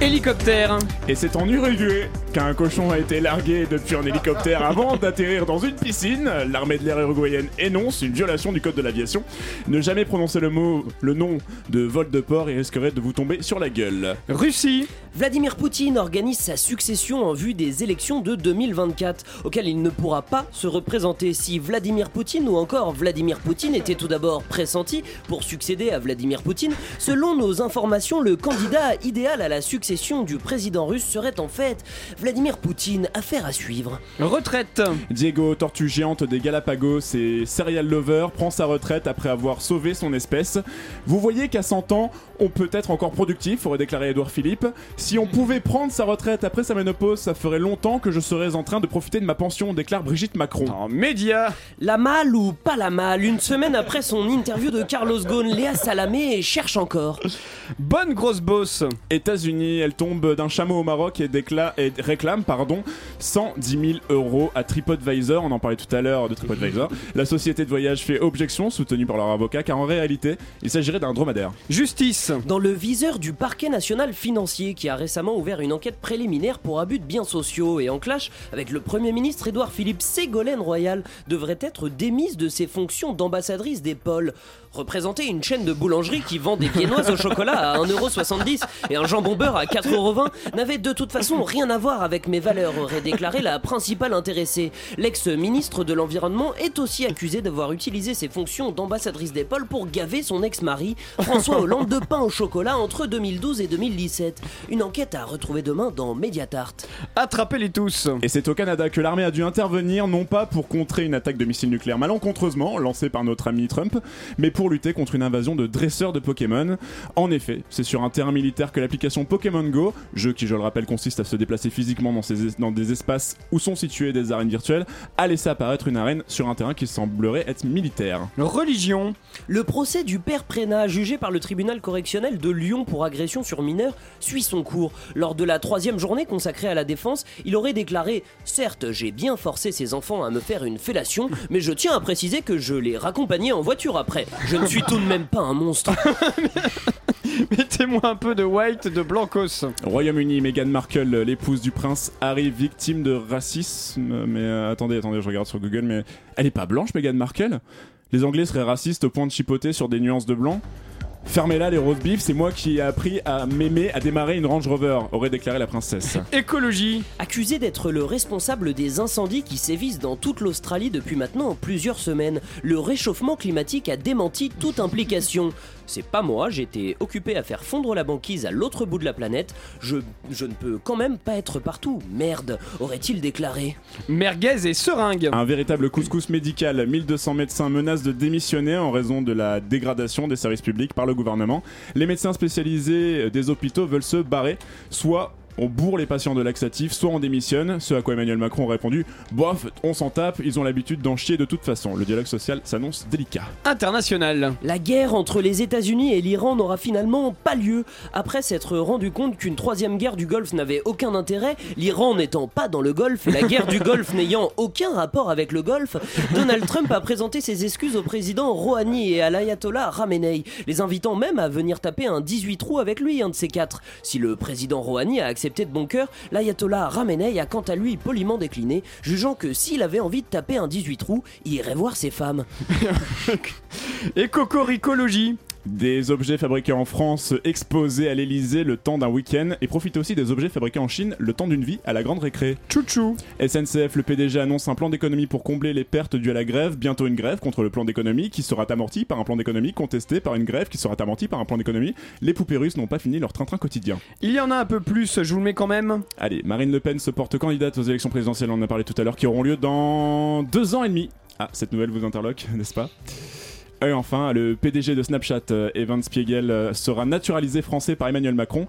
Hélicoptère. Et c'est en Uruguay qu'un cochon a été largué depuis un hélicoptère avant d'atterrir dans une piscine. L'armée de l'air uruguayenne énonce une violation du code de l'aviation. Ne jamais prononcer le mot, le nom de vol de porc et risquerait de vous tomber sur la gueule. Russie. Vladimir Poutine organise sa succession en vue des élections de 2024, auxquelles il ne pourra pas se représenter si Vladimir Poutine ou encore Vladimir Poutine était tout d'abord pressenti pour succéder à Vladimir Poutine. Selon nos informations, le candidat idéal à la succession du président russe serait en fait Vladimir Poutine. Affaire à suivre. Retraite. Diego, tortue géante des Galapagos et serial lover, prend sa retraite après avoir sauvé son espèce. Vous voyez qu'à 100 ans, on peut être encore productif, aurait déclaré Edouard Philippe. Si on pouvait prendre sa retraite après sa ménopause, ça ferait longtemps que je serais en train de profiter de ma pension, déclare Brigitte Macron. En média. La malle ou pas la malle Une semaine après son interview de Carlos Ghosn, Léa Salamé cherche encore. Bonne grosse bosse. États-Unis, elle tombe d'un chameau au Maroc et, décla- et réclame pardon, 110 000 euros à TripAdvisor. On en parlait tout à l'heure de TripAdvisor. La société de voyage fait objection, soutenue par leur avocat, car en réalité, il s'agirait d'un dromadaire. Justice. Dans le viseur du parquet national financier qui a récemment ouvert une enquête préliminaire pour abus de biens sociaux et en clash avec le Premier ministre Édouard Philippe, Ségolène Royal devrait être démise de ses fonctions d'ambassadrice des pôles. Représenter une chaîne de boulangerie qui vend des viennoises au chocolat à 1,70€ et un jambon beurre à 4,20€ n'avait de toute façon rien à voir avec mes valeurs, aurait déclaré la principale intéressée. L'ex-ministre de l'Environnement est aussi accusé d'avoir utilisé ses fonctions d'ambassadrice des pôles pour gaver son ex-mari, François Hollande, de pain au chocolat entre 2012 et 2017. Une enquête à retrouver demain dans Mediatart. Attrapez-les tous. Et c'est au Canada que l'armée a dû intervenir, non pas pour contrer une attaque de missiles nucléaires malencontreusement lancée par notre ami Trump, mais pour lutter contre une invasion de dresseurs de Pokémon. En effet, c'est sur un terrain militaire que l'application Pokémon Go, jeu qui je le rappelle consiste à se déplacer physiquement dans des espaces où sont situées des arènes virtuelles, a laissé apparaître une arène sur un terrain qui semblerait être militaire. Religion. Le procès du père Prénat, jugé par le tribunal correctionnel de Lyon pour agression sur mineur, suit son cours. Lors de la troisième journée consacrée à la défense, il aurait déclaré Certes, j'ai bien forcé ces enfants à me faire une fellation, mais je tiens à préciser que je les raccompagnais en voiture après. Je ne suis tout de même pas un monstre. [LAUGHS] Mettez-moi un peu de white de Blancos. Royaume-Uni, Meghan Markle, l'épouse du prince Harry, victime de racisme. Mais euh, attendez, attendez, je regarde sur Google, mais elle est pas blanche, Meghan Markle? Les Anglais seraient racistes au point de chipoter sur des nuances de blanc? Fermez-la les roast beef, c'est moi qui ai appris à m'aimer à démarrer une Range Rover, aurait déclaré la princesse. [LAUGHS] Écologie. Accusé d'être le responsable des incendies qui sévissent dans toute l'Australie depuis maintenant plusieurs semaines, le réchauffement climatique a démenti toute implication. C'est pas moi, j'étais occupé à faire fondre la banquise à l'autre bout de la planète. Je, je ne peux quand même pas être partout. Merde, aurait-il déclaré. Merguez et seringue. Un véritable couscous médical. 1200 médecins menacent de démissionner en raison de la dégradation des services publics par le gouvernement. Les médecins spécialisés des hôpitaux veulent se barrer, soit on bourre les patients de laxatifs, soit on démissionne. Ce à quoi Emmanuel Macron a répondu Bof, on s'en tape, ils ont l'habitude d'en chier de toute façon. Le dialogue social s'annonce délicat. International. La guerre entre les États-Unis et l'Iran n'aura finalement pas lieu. Après s'être rendu compte qu'une troisième guerre du Golfe n'avait aucun intérêt, l'Iran n'étant pas dans le Golfe et la guerre du Golfe n'ayant aucun rapport avec le Golfe, Donald Trump a présenté ses excuses au président Rouhani et à l'ayatollah Khamenei, les invitant même à venir taper un 18 trous avec lui, un de ces quatre. Si le président Rouhani a accepté de bon cœur, l'ayatollah Khamenei a quant à lui poliment décliné, jugeant que s'il avait envie de taper un 18 trous, il irait voir ses femmes. [LAUGHS] Et cocoricologie. Des objets fabriqués en France exposés à l'Elysée le temps d'un week-end et profite aussi des objets fabriqués en Chine le temps d'une vie à la grande récré. Chouchou. SNCF, le PDG annonce un plan d'économie pour combler les pertes dues à la grève. Bientôt une grève contre le plan d'économie qui sera amorti par un plan d'économie contesté par une grève qui sera amorti par un plan d'économie. Les poupées russes n'ont pas fini leur train-train quotidien. Il y en a un peu plus, je vous le mets quand même. Allez, Marine Le Pen se porte candidate aux élections présidentielles, on en a parlé tout à l'heure, qui auront lieu dans deux ans et demi. Ah, cette nouvelle vous interloque, n'est-ce pas? Et enfin, le PDG de Snapchat, euh, Evan Spiegel, euh, sera naturalisé français par Emmanuel Macron.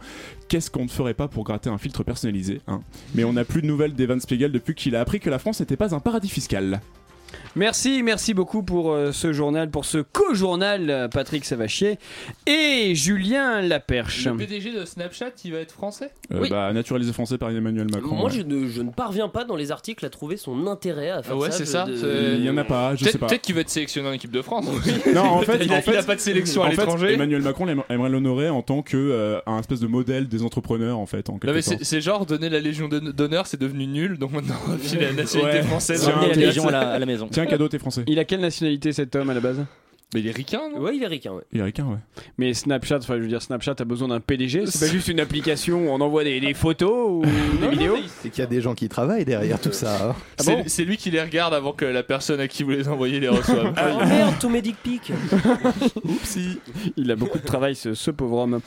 Qu'est-ce qu'on ne ferait pas pour gratter un filtre personnalisé hein? Mais on n'a plus de nouvelles d'Evan Spiegel depuis qu'il a appris que la France n'était pas un paradis fiscal. Merci, merci beaucoup pour euh, ce journal, pour ce co-journal, euh, Patrick Savachier et Julien Laperche. Le PDG de Snapchat, il va être français? Euh, Oui. bah, naturalisé français par Emmanuel Macron. Moi, ouais. je ne, je ne parviens pas dans les articles à trouver son intérêt à faire Ah ouais, ça. c'est ça, de- Il y en a pas, je Peut-être sais pas. peut-être qu'il va être sélectionné en équipe de France. [LAUGHS] Non, en fait, il, a, en fait, pas de sélection à en l'étranger. Emmanuel Macron aimerait l'honorer en tant que euh, un espèce de modèle des entrepreneurs en fait. En Non, quelque mais sorte. c'est genre donner la Légion d'hon- d'honneur, c'est devenu nul, donc maintenant [LAUGHS] on va filer la nationalité Ouais. française. Ramener la Légion à la, à Tiens, cadeau, t'es français. Il a quelle nationalité cet homme à la base? Mais il est ricain, non? Ouais, il est ricain, ouais. Il est ricain, ouais. Mais Snapchat, enfin je veux dire Snapchat a besoin d'un PDG, c'est pas juste une application où on envoie des, des photos ou [LAUGHS] des vidéos. C'est qu'il y a des gens qui travaillent derrière tout ça. hein. Ah C'est bon c'est lui qui les regarde avant que la personne à qui vous les envoyez les reçoive. Oh merde, tous mes dick pics [LAUGHS] Oupsie Il a beaucoup de travail ce, ce pauvre homme.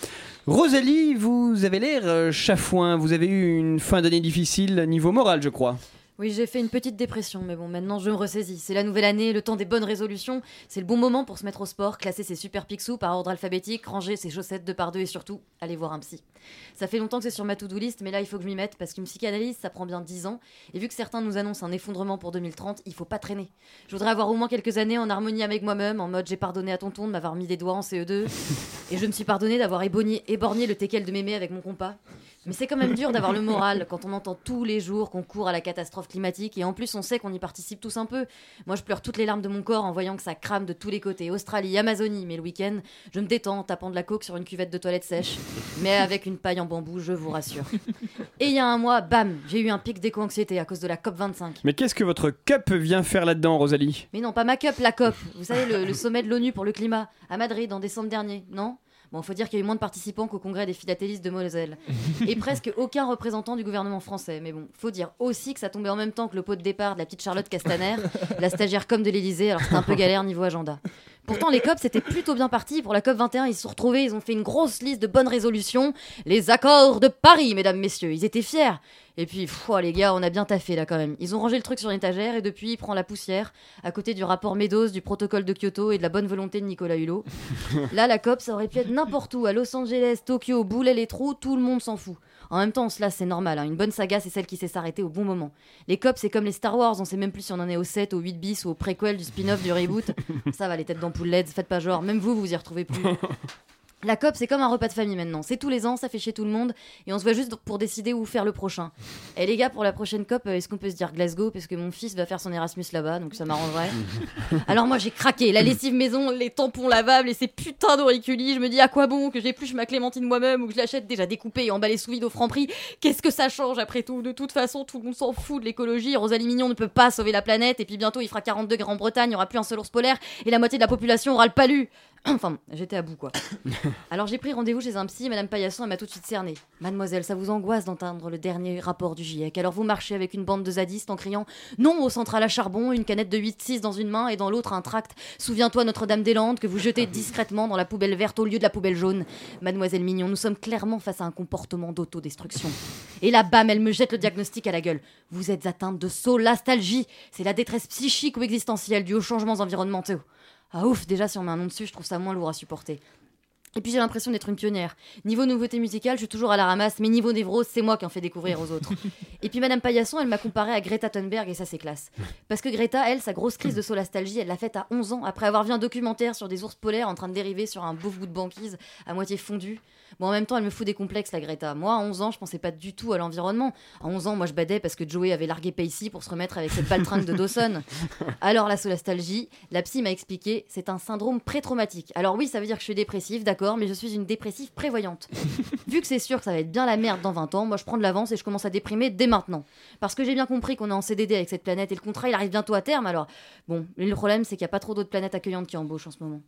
Rosalie, vous avez l'air euh, chafouin, vous avez eu une fin d'année difficile niveau moral je crois. Oui, j'ai fait une petite dépression, mais bon, maintenant je me ressaisis. C'est la nouvelle année, le temps des bonnes résolutions. C'est le bon moment pour se mettre au sport, classer ses super pixous par ordre alphabétique, ranger ses chaussettes deux par deux et surtout aller voir un psy. Ça fait longtemps que c'est sur ma to-do list, mais là il faut que je m'y mette parce qu'une psychanalyse ça prend bien 10 ans. Et vu que certains nous annoncent un effondrement pour 2030, il faut pas traîner. Je voudrais avoir au moins quelques années en harmonie avec moi-même, en mode j'ai pardonné à tonton de m'avoir mis des doigts en CE2. [LAUGHS] et je me suis pardonné d'avoir éborgné, éborgné le teckel de mémé avec mon compas. Mais c'est quand même dur d'avoir le moral quand on entend tous les jours qu'on court à la catastrophe climatique et en plus on sait qu'on y participe tous un peu. Moi je pleure toutes les larmes de mon corps en voyant que ça crame de tous les côtés. Australie, Amazonie, mais le week-end, je me détends en tapant de la coke sur une cuvette de toilette sèche, mais avec une paille en bambou, je vous rassure. Et il y a un mois, bam, j'ai eu un pic d'éco-anxiété à cause de la COP25. Mais qu'est-ce que votre cup vient faire là-dedans Rosalie? Mais non, pas ma COP, la COP. Vous savez, le, le sommet de l'ONU pour le climat, à Madrid, en décembre dernier, non? Bon, faut dire qu'il y a eu moins de participants qu'au congrès des philatélistes de Moselle. [LAUGHS] Et presque aucun représentant du gouvernement français. Mais bon, faut dire aussi que ça tombait en même temps que le pot de départ de la petite Charlotte Castaner, la stagiaire comme de l'Elysée, alors c'était un peu [LAUGHS] galère niveau agenda. Pourtant, les COP, c'était plutôt bien parti. Pour la COP 21, ils se sont retrouvés, ils ont fait une grosse liste de bonnes résolutions. Les accords de Paris, mesdames, messieurs. Ils étaient fiers. Et puis, pff, oh, les gars, on a bien taffé là quand même. Ils ont rangé le truc sur une étagère et depuis, il prend la poussière à côté du rapport Meadows, du protocole de Kyoto et de la bonne volonté de Nicolas Hulot. [LAUGHS] Là, la COP, ça aurait pu être n'importe où, à Los Angeles, Tokyo, Boulet les trous, tout le monde s'en fout. En même temps, cela c'est normal. hein. Une bonne saga, c'est celle qui sait s'arrêter au bon moment. Les COP, c'est comme les Star Wars, on sait même plus si on en est au 7, au 8 bis ou au préquel du spin-off du reboot. [LAUGHS] Ça va, les têtes d'ampoule LED, faites pas genre, même vous, vous y retrouvez plus. [LAUGHS] La COP, c'est comme un repas de famille maintenant. C'est tous les ans, ça fait chier tout le monde, et on se voit juste pour décider où faire le prochain. Et les gars, pour la prochaine COP, euh, est-ce qu'on peut se dire Glasgow? Parce que mon fils va faire son Erasmus là-bas, donc ça m'arrangerait. [LAUGHS] Alors moi, j'ai craqué. La lessive maison, les tampons lavables et ces putains d'auriculis. Je me dis à quoi bon que j'épluche ma clémentine moi-même ou que je l'achète déjà découpée et emballée sous vide au franc prix? Qu'est-ce que ça change après tout? De toute façon, tout le monde s'en fout de l'écologie. Rosalie Mignon ne peut pas sauver la planète, et puis bientôt il fera 40 degrés en Bretagne, il n'y aura plus un seul ours polaire, et la moitié de la population aura le palu. [COUGHS] enfin, j'étais à bout quoi. [COUGHS] Alors j'ai pris rendez-vous chez un psy, Madame Paillasson, elle m'a tout de suite cerné. Mademoiselle, ça vous angoisse d'entendre le dernier rapport du GIEC. Alors vous marchez avec une bande de zadistes en criant non aux centrales à charbon, une canette de 8-6 dans une main et dans l'autre un tract. Souviens-toi Notre-Dame-des-Landes que vous jetez discrètement dans la poubelle verte au lieu de la poubelle jaune. Mademoiselle Mignon, nous sommes clairement face à un comportement d'autodestruction. Et là, bam, elle me jette le diagnostic à la gueule. Vous êtes atteinte de solastalgie. C'est la détresse psychique ou existentielle due aux changements environnementaux. Ah ouf, déjà si on met un nom dessus, je trouve ça moins lourd à supporter. Et puis j'ai l'impression d'être une pionnière. Niveau nouveauté musicale, je suis toujours à la ramasse, mais niveau névrose, c'est moi qui en fais découvrir aux autres. [LAUGHS] et puis Madame Paillasson, elle m'a comparé à Greta Thunberg et ça c'est classe. Parce que Greta, elle, sa grosse crise de solastalgie, elle l'a faite à 11 ans, après avoir vu un documentaire sur des ours polaires en train de dériver sur un beau bout de banquise à moitié fondu. Bon, en même temps, elle me fout des complexes, la Greta. Moi, à 11 ans, je pensais pas du tout à l'environnement. À 11 ans, moi, je badais parce que Joey avait largué Pacey pour se remettre avec cette baltringue de Dawson. [LAUGHS] Alors, la solastalgie, la psy m'a expliqué, c'est un syndrome pré-traumatique. Alors, oui, ça veut dire que je suis dépressive, d'accord, mais je suis une dépressive prévoyante. [LAUGHS] Vu que c'est sûr que ça va être bien la merde dans 20 ans, moi, je prends de l'avance et je commence à déprimer dès maintenant. Parce que j'ai bien compris qu'on est en CDD avec cette planète et le contrat, il arrive bientôt à terme, alors. Bon, le problème, c'est qu'il n'y a pas trop d'autres planètes accueillantes qui embauchent en ce moment.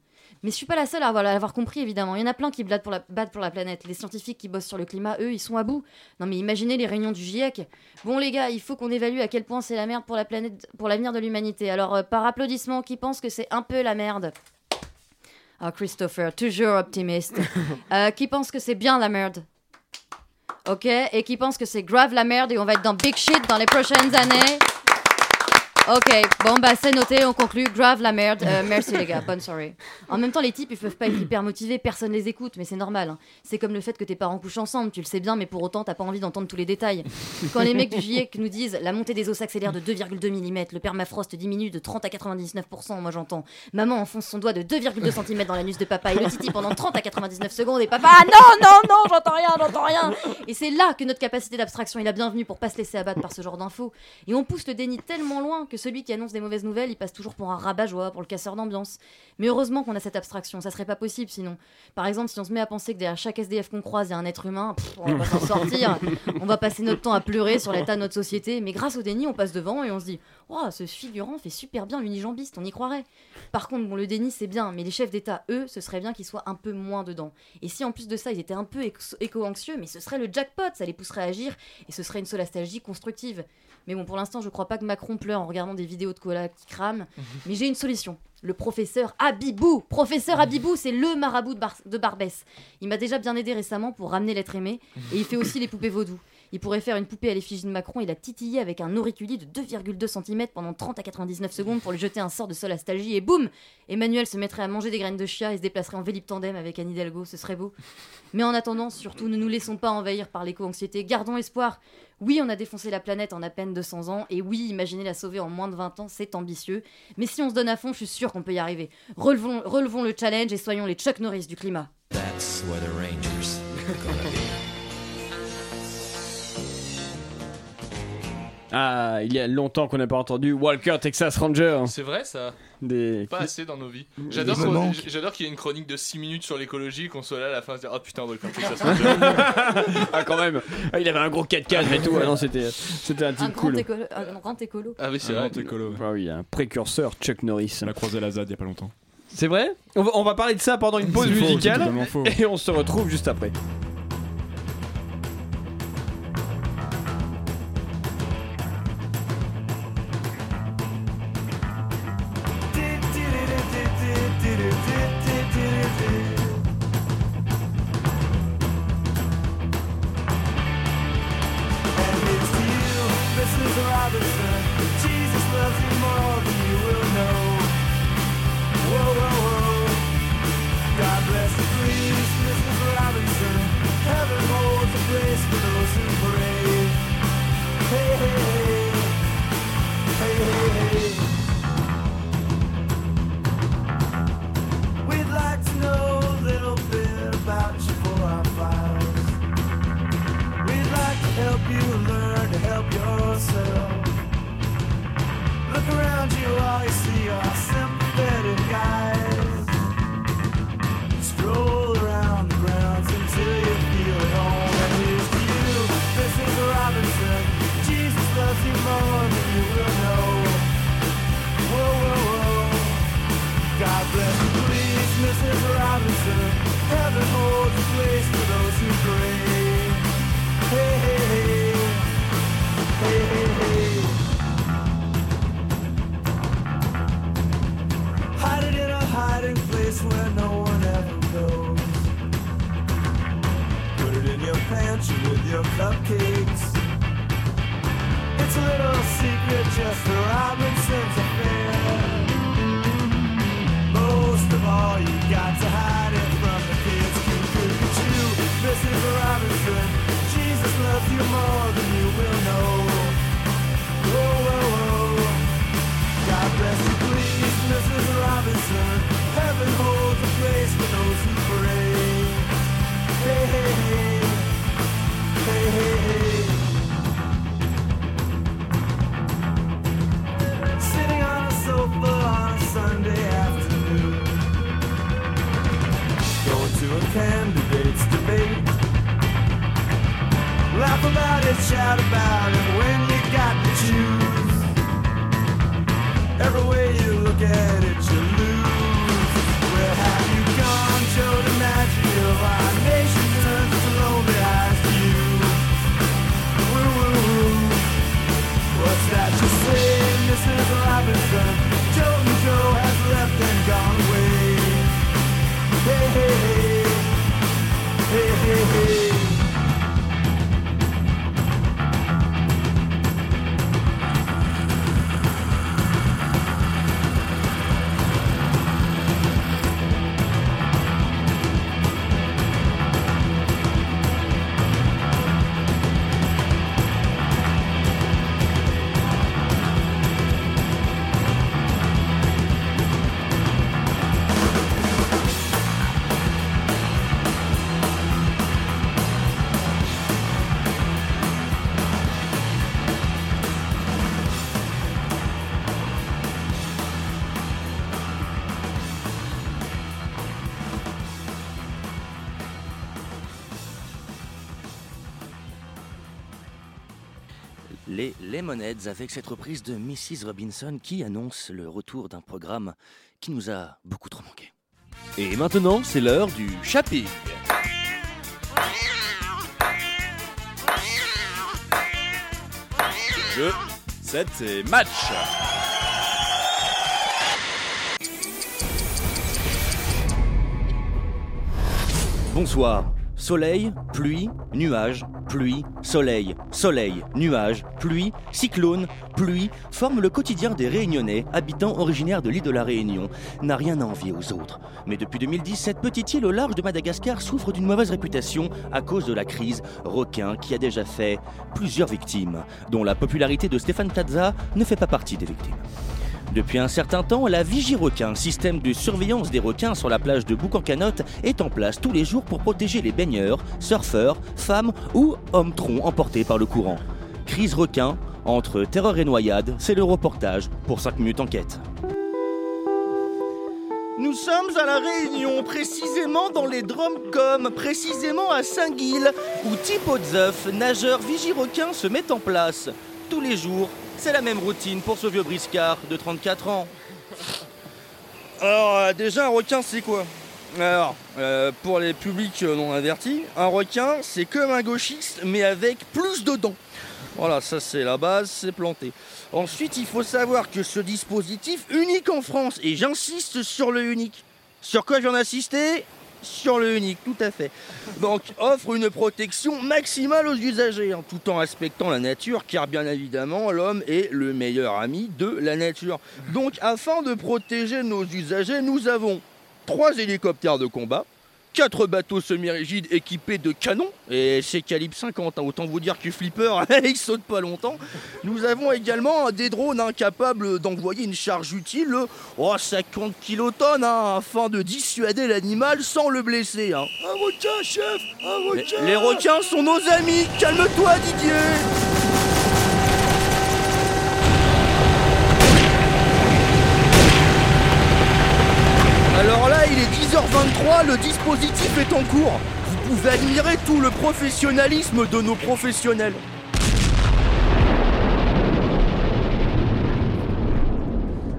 Mais je suis pas la seule à avoir, à l'avoir compris, évidemment. Il y en a plein qui battent pour, la, battent pour la planète. Les scientifiques qui bossent sur le climat, eux, ils sont à bout. Non, mais imaginez les réunions du GIEC. Bon, les gars, il faut qu'on évalue à quel point c'est la merde pour la planète, pour l'avenir de l'humanité. Alors, euh, par applaudissement, qui pense que c'est un peu la merde? Ah, Christopher, toujours optimiste. [LAUGHS] Euh, qui pense que c'est bien la merde? Ok, et qui pense que c'est grave la merde et on va être dans big shit dans les prochaines années? Ok, bon bah c'est noté, on conclut. Grave la merde. Euh, merci les gars, bonne soirée. En même temps, les types ils peuvent pas être hyper motivés, personne les écoute, mais c'est normal. hein. C'est comme le fait que tes parents couchent ensemble, tu le sais bien, mais pour autant t'as pas envie d'entendre tous les détails. Quand les mecs du GIEC nous disent la montée des eaux s'accélère de 2,2 mm, le permafrost diminue de 30 à 99%, moi j'entends. Maman enfonce son doigt de 2,2 cm dans l'anus de papa et le titi pendant 30 à 99 secondes et papa ah, non, non, non, j'entends rien, j'entends rien. Et c'est là que notre capacité d'abstraction est la bienvenue pour pas se laisser abattre par ce genre d'infos. Et on pousse le déni tellement loin que celui qui annonce des mauvaises nouvelles, il passe toujours pour un rabat-joie, pour le casseur d'ambiance. Mais heureusement qu'on a cette abstraction, ça serait pas possible sinon. Par exemple, si on se met à penser que derrière chaque SDF qu'on croise, il y a un être humain, pff, on va s'en sortir. [LAUGHS] On va passer notre temps à pleurer sur l'état de notre société. Mais grâce au déni, on passe devant et on se dit Oh, ce figurant fait super bien l'unijambiste, on y croirait. Par contre, bon, le déni c'est bien, mais les chefs d'État, eux, ce serait bien qu'ils soient un peu moins dedans. Et si en plus de ça, ils étaient un peu éco- éco-anxieux, mais ce serait le jackpot, ça les pousserait à agir et ce serait une solastalgie constructive. Mais bon, pour l'instant, je crois pas que Macron pleure en regardant des vidéos de cola qui crament. [LAUGHS] Mais j'ai une solution. Le professeur Abibou. Professeur Abibou, c'est le marabout de, Bar- de Barbès. Il m'a déjà bien aidé récemment pour ramener l'être aimé. Et il fait aussi les poupées vaudou. Il pourrait faire une poupée à l'effigie de Macron et la titiller avec un auriculi de 2,2 cm pendant 30 à 99 secondes pour lui jeter un sort de solastalgie. Et boum Emmanuel se mettrait à manger des graines de chia et se déplacerait en vélib tandem avec Anne Hidalgo. Ce serait beau. Mais en attendant, surtout, ne nous laissons pas envahir par l'éco-anxiété. Gardons espoir. Oui, on a défoncé la planète en à peine 200 ans, et oui, imaginer la sauver en moins de 20 ans, c'est ambitieux. Mais si on se donne à fond, je suis sûr qu'on peut y arriver. Relevons, le challenge et soyons les Chuck Norris du climat. Ah, il y a longtemps qu'on n'a pas entendu Walker Texas Ranger. C'est vrai ça Des... Pas assez dans nos vies. J'adore qu'il y ait une chronique de 6 minutes sur l'écologie, qu'on soit là à la fin à se dire Oh putain, Volcan Texas [LAUGHS] ah, quand même. Ah, il avait un gros 4x4 et tout. Ah non, c'était, c'était un Un type grand, cool. écolo, un grand écolo. Ah oui, c'est Un vrai. grand écolo. Ah oui, un précurseur Chuck Norris. On a croisé la ZAD il y a pas longtemps. C'est vrai? On va, on va parler de ça pendant une pause musicale. faux. et on se retrouve juste après. At it, Avec cette reprise de Mrs. Robinson qui annonce le retour d'un programme qui nous a beaucoup trop manqué. Et maintenant, c'est l'heure du shopping. Jeu, 7 et match Bonsoir. Soleil, pluie, nuage, pluie, soleil, soleil, nuage, pluie, cyclone, pluie forment le quotidien des Réunionnais, habitants originaires de l'île de la Réunion. N'a rien à envier aux autres. Mais depuis 2010, cette petite île au large de Madagascar souffre d'une mauvaise réputation à cause de la crise requin qui a déjà fait plusieurs victimes, dont la popularité de Stéphane Plaza ne fait pas partie des victimes. Depuis un certain temps, la Vigie Requin, système de surveillance des requins sur la plage de Boucancanotte, est en place tous les jours pour protéger les baigneurs, surfeurs, femmes ou hommes troncs emportés par le courant. Crise requin, entre terreur et noyade, c'est le reportage pour 5 minutes enquête. Nous sommes à La Réunion, précisément dans les Dromcom, précisément à Saint-Guil, où Tipo Zeuf, nageur vigie-requin, se met en place. Tous les jours, c'est la même routine pour ce vieux briscard de 34 ans. Alors, euh, déjà, un requin, c'est quoi? Alors, euh, pour les publics euh, non avertis, un requin, c'est comme un gauchiste, mais avec plus de dents. Voilà, ça c'est la base, c'est planté. Ensuite, il faut savoir que ce dispositif, unique en France, et j'insiste sur le unique. Sur quoi je viens sur le unique, tout à fait. Donc, offre une protection maximale aux usagers, hein, tout en respectant la nature, car bien évidemment, l'homme est le meilleur ami de la nature. Donc, afin de protéger nos usagers, nous avons trois hélicoptères de combat, quatre bateaux semi-rigides équipés de canons, et c'est calibre 50, hein, autant vous dire que Flipper, [LAUGHS] il saute pas longtemps. Nous avons également des drones incapables d'envoyer une charge utile, oh, 50 kilotonnes, hein, afin de dissuader l'animal sans le blesser. hein. Un requin, chef Un requin Les requins sont nos amis, calme-toi Didier Alors là, il est 10h23, le dispositif est en cours. Vous pouvez admirer tout le professionnalisme de nos professionnels.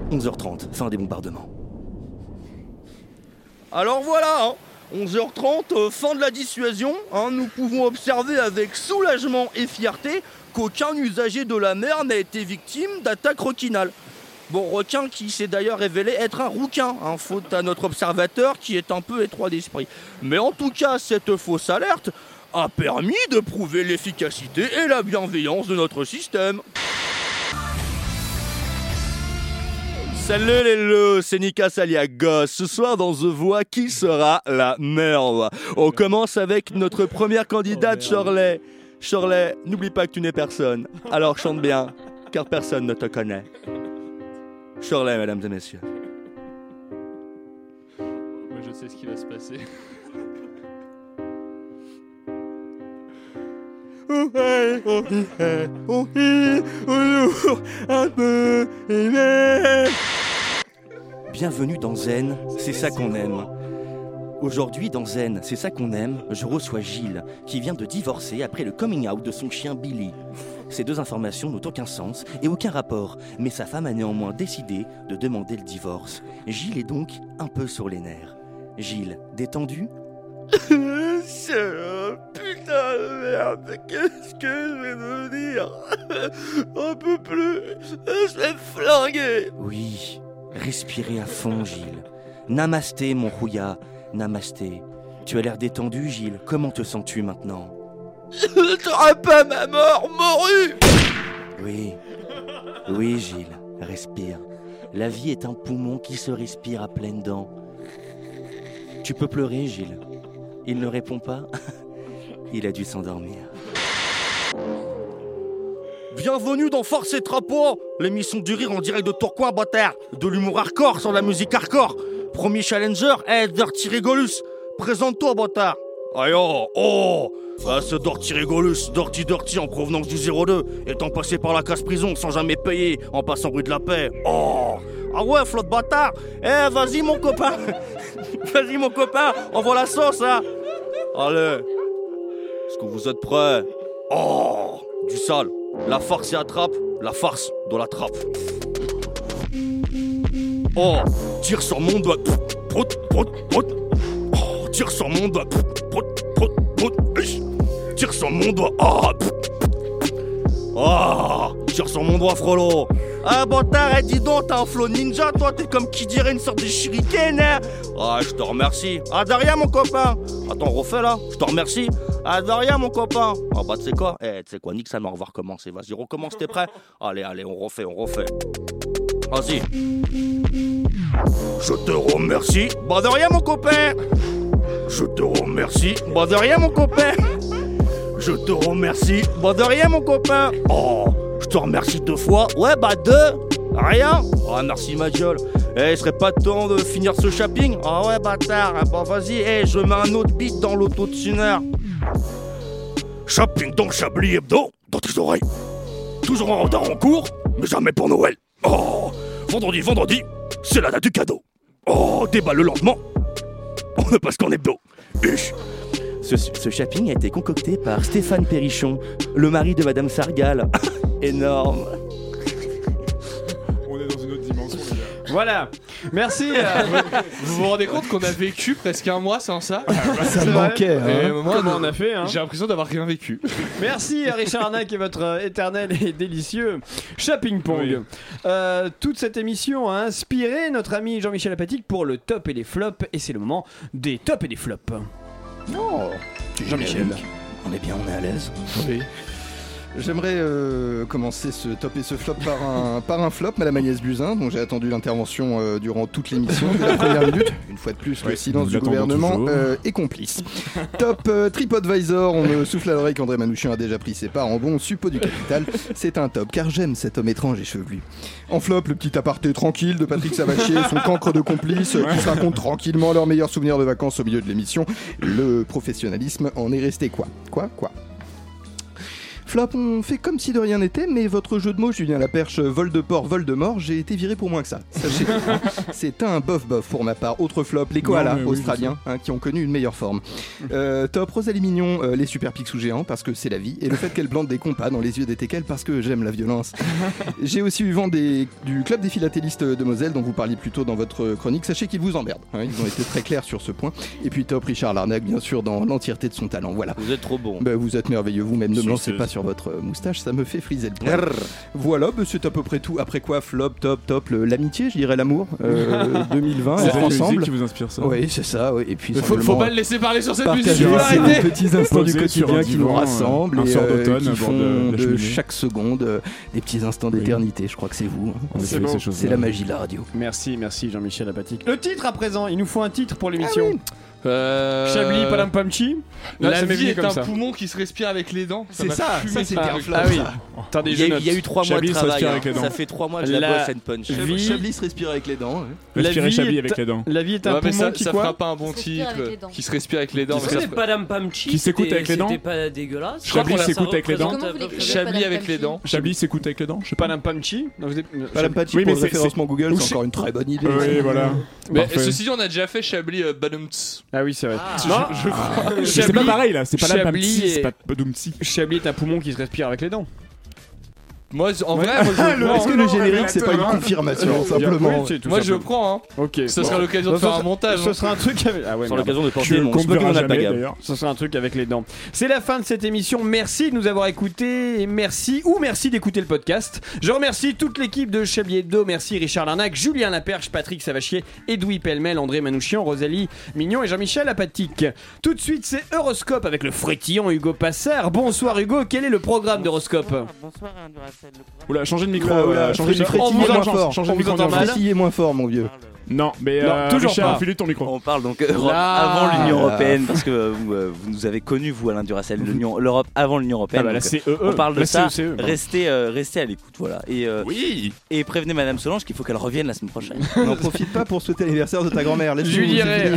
– 11h30, fin des bombardements. Alors voilà, hein, 11h30, euh, fin de la dissuasion. hein, nous pouvons observer avec soulagement et fierté qu'aucun usager de la mer n'a été victime d'attaque requinale. Bon, requin qui s'est d'ailleurs révélé être un rouquin, hein, faute à notre observateur qui est un peu étroit d'esprit. Mais en tout cas, cette fausse alerte a permis de prouver l'efficacité et la bienveillance de notre système. Salut les lots, c'est Nika Saliaga. Ce soir dans The Voix, qui sera la merde? On commence avec notre première candidate, Shirley. Shirley, n'oublie pas que tu n'es personne. Alors chante bien, car personne ne te connaît. Shirley, mesdames et messieurs. Moi, je sais ce qui va se passer. Bienvenue dans Zen, c'est ça qu'on aime. Aujourd'hui, dans Zen, c'est ça qu'on aime, je reçois Gilles, qui vient de divorcer après le coming out de son chien Billy. Ces deux informations n'ont aucun sens et aucun rapport, mais sa femme a néanmoins décidé de demander le divorce. Gilles est donc un peu sur les nerfs. Gilles, détendu [LAUGHS] C'est un putain de merde, qu'est-ce que je vais devenir [LAUGHS] Un peu plus, je vais me flinguer Oui, respirez à fond, Gilles. Namasté, mon rouilla, namasté. Tu as l'air détendu, Gilles. Comment te sens-tu maintenant? Je t'aurai pas ma mort, morue Oui, oui, Gilles, respire. La vie est un poumon qui se respire à pleines dents. Tu peux pleurer, Gilles. Il ne répond pas. [LAUGHS] Il a dû s'endormir. Bienvenue dans Force et Trapeau, l'émission du rire en direct de Tourcoing, bâtard. De l'humour hardcore sur la musique hardcore. Premier challenger, hey, Dirty Rigolus. Présente-toi, bâtard. Aïe, oh, oh ah, ce Dirty Rigolus, Dirty Dirty en provenance du 02, étant passé par la casse-prison sans jamais payer, en passant rue de la paix. Oh. Ah ouais, flotte bâtard. Eh, vas-y, mon copain. [LAUGHS] Vas-y, mon copain, envoie la sauce, hein. Allez. Est-ce que vous êtes prêts? Oh. Du sale. La farce y attrape, la farce dans la trappe. Oh, tire sur mon doigt. Oh, tire sur mon doigt. Sur mon doigt. Ah, Ah, tire sur mon doigt, frollo. Ah, t'arrête, dis donc, t'as un flow ninja, toi, t'es comme qui dirait une sorte de shuriken, hein. Ah, je te remercie. Ah, de rien, mon copain. Attends, refais là. Je te remercie. Ah, de rien, mon copain. Ah, bah, tu sais quoi? Eh, tu sais quoi, nique ça, on va recommencer. Vas-y, recommence, t'es prêt? Allez, allez, on refait, on refait. Vas-y. Je te remercie. Bah, de rien, mon copain. Je te remercie. Bah, de rien, mon copain. Je te remercie. Bah, de rien, mon copain. Oh, je te remercie deux fois. Ouais, bah, deux. Rien. Ah, merci, ma gueule. Eh, il serait pas temps de finir ce shopping Ah ouais, bâtard. Ah, Bah, vas-y, eh, je mets un autre beat dans l'auto-tuner. Shopping dans Chablis Hebdo, dans tes oreilles. Toujours en retard en cours, mais jamais pour Noël. Oh, vendredi, vendredi, c'est la date du cadeau. Oh, débat le lendemain. On ne passe qu'en hebdo. Huch. Ce, ce shopping a été concocté par Stéphane Perrichon, le mari de Madame Sargal. [LAUGHS] Énorme. On est dans une autre dimension, les gars. Voilà. Merci. euh, [LAUGHS] Vous vous rendez compte qu'on a vécu presque un mois sans ça? Ça me manquait, hein. Et moi, Comment on a fait, hein? J'ai l'impression d'avoir rien vécu. Merci à [LAUGHS] Richard Arnac et votre euh, éternel et délicieux Shopping Pong. Euh, toute cette émission a inspiré notre ami Jean-Michel Apatique pour le top et les flops. Et c'est le moment des tops et des flops. Non Jean-Michel. On est bien, on est à l'aise. Oui. J'aimerais euh, commencer ce top et ce flop par un, [LAUGHS] par un flop, Madame Agnès Buzyn, dont j'ai attendu l'intervention euh, durant toute l'émission, la première minute. [LAUGHS] Une fois de plus, le silence du gouvernement euh, est complice. [LAUGHS] top TripAdvisor, on me souffle à l'oreille qu'André Manouchian a déjà pris ses parts en bon suppôt du capital. C'est un top, car j'aime cet homme étrange et chevelu. En flop, le petit aparté tranquille de Patrick Savachier, son cancre de complice, qui se raconte tranquillement leurs meilleurs souvenirs de vacances au milieu de l'émission. Le professionnalisme en est resté quoi? Quoi? Quoi? Flop, on fait comme si de rien n'était, mais votre jeu de mots, Julien Laperche, vol de porc, vol de mort, j'ai été viré pour moins que ça. Sachez, [LAUGHS] c'est un bof-bof pour ma part. Autre flop, les koalas Non, mais oui, australiens, hein, qui ont connu une meilleure forme. [LAUGHS] Euh, top, Rosalie Mignon, euh, les super pics sous géants, parce que c'est la vie, et le fait qu'elle plante des compas dans les yeux des teckels, parce que j'aime la violence. [LAUGHS] J'ai aussi eu vent des, du club des philatélistes de Moselle, dont vous parliez plus tôt dans votre chronique. Sachez qu'ils vous emmerdent. hein, ils ont été très clairs sur ce point. Et puis top, Richard Larnac, bien sûr, dans l'entièreté de son talent. Voilà. Vous êtes trop bon. Bah, vous êtes merveilleux vous-même, ne me lancez pas sur votre euh, moustache, ça me fait friser le poil. Voilà, bah, c'est à peu près tout. Après quoi, flop, top, top, l'amitié, je dirais l'amour. euh, [LAUGHS] 2020, C'est être la musique ensemble. qui vous inspire ça Oui, c'est ça, oui. Et puis Faut, faut pas le laisser parler sur cette musique. faut ces arrêter. petits instants du quotidien qui nous rassemblent un soir euh, d'automne, font de chaque seconde euh, des petits instants d'éternité. Je crois que c'est vous. hein. C'est. C'est la magie de la radio. Merci, merci Jean-Michel Apatique. Le titre à présent, il nous faut un titre pour l'émission. Euh... Chablis, Padam Pamchi. La vie est comme un ça. poumon qui se respire avec les dents. C'est ça, fumé ça, ce c'était un truc. flop. Ah oui. Attendez, Il y, a, note. il y a eu trois mois de Chablis se travail. respire hein. avec les dents. Ça fait trois mois que je la La bosse and punch. vie- Chablis se respire avec les dents. ouais. La Respirer vie Chablis avec les dents. La vie est un Ouais, poumon ça, qui ça quoi fera pas un bon Qui se respire titre. avec les dents. Qui se respire avec les dents. Tu mais connais ça se- Padam Pamchi Qui s'écoute avec les dents C'était pas dégueulasse. L'a- s'écoute avec les dents. Chablis avec les dents. Chablis s'écoute avec les dents Je sais pas. Padam Pamchi Non, vous êtes- Padam Pachi Oui, pour mais le c'est- référencement Google, c'est encore une très bonne idée. Oui, voilà. Ceci dit, on a déjà fait Chablis euh, Badumts. Ah oui, c'est vrai. Ah. Non, Je- je crois. Mais C'est pas pareil là, c'est pas la Chablis Pamsi, c'est et- pas. Chablis est un poumon qui se respire avec les dents. Moi, en Ouais. vrai, moi je. [LAUGHS] Est-ce que le générique, c'est pas une hein. confirmation, simplement Oui, Moi je prends. Hein. Ok. Ça Bon. sera l'occasion de faire un montage. Ce hein. sera un truc avec. Ah ouais, l'occasion de porter mon alpaga. d'ailleurs. Ce sera un truc avec les dents. C'est la fin de cette émission. Merci de nous avoir écoutés. Et merci ou merci d'écouter le podcast. Je remercie toute l'équipe de Chablis Hebdo. Merci Richard Larnac, Julien Laperche, Patrick Savachier, Edoui Pellemel, André Manouchian, Rosalie Mignon et Jean-Michel Apatique. Tout de suite, c'est Horoscope avec le frétillant Hugo Passard. Bonsoir Hugo, quel est le programme d'Horoscope? Bonsoir, programme- Oula, changez de micro. Oula, oula, euh, changez de micro. Frétillé On vous moins entend, mal. Moins fort, mon vieux. Non, mais Non, euh, toujours Richard, pas. ton micro. On parle donc Europe Là. avant l'Union Européenne, parce que euh, vous, euh, vous nous avez connu, vous, Alain Duracell, [LAUGHS] l'Union- l'Europe avant l'Union Européenne. Ah bah, donc, euh, CEE. on parle de La ça. CECE, pardon. Restez, euh, restez à l'écoute, voilà. Et, euh, Oui et prévenez Madame Solange qu'il faut qu'elle revienne la semaine prochaine. [LAUGHS] N'en profite pas pour souhaiter l'anniversaire de ta grand-mère. Je lui dirai.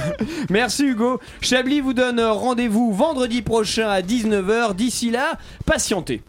[LAUGHS] Merci Hugo. Chablis vous donne rendez-vous vendredi prochain à 19h. D'ici là, patientez.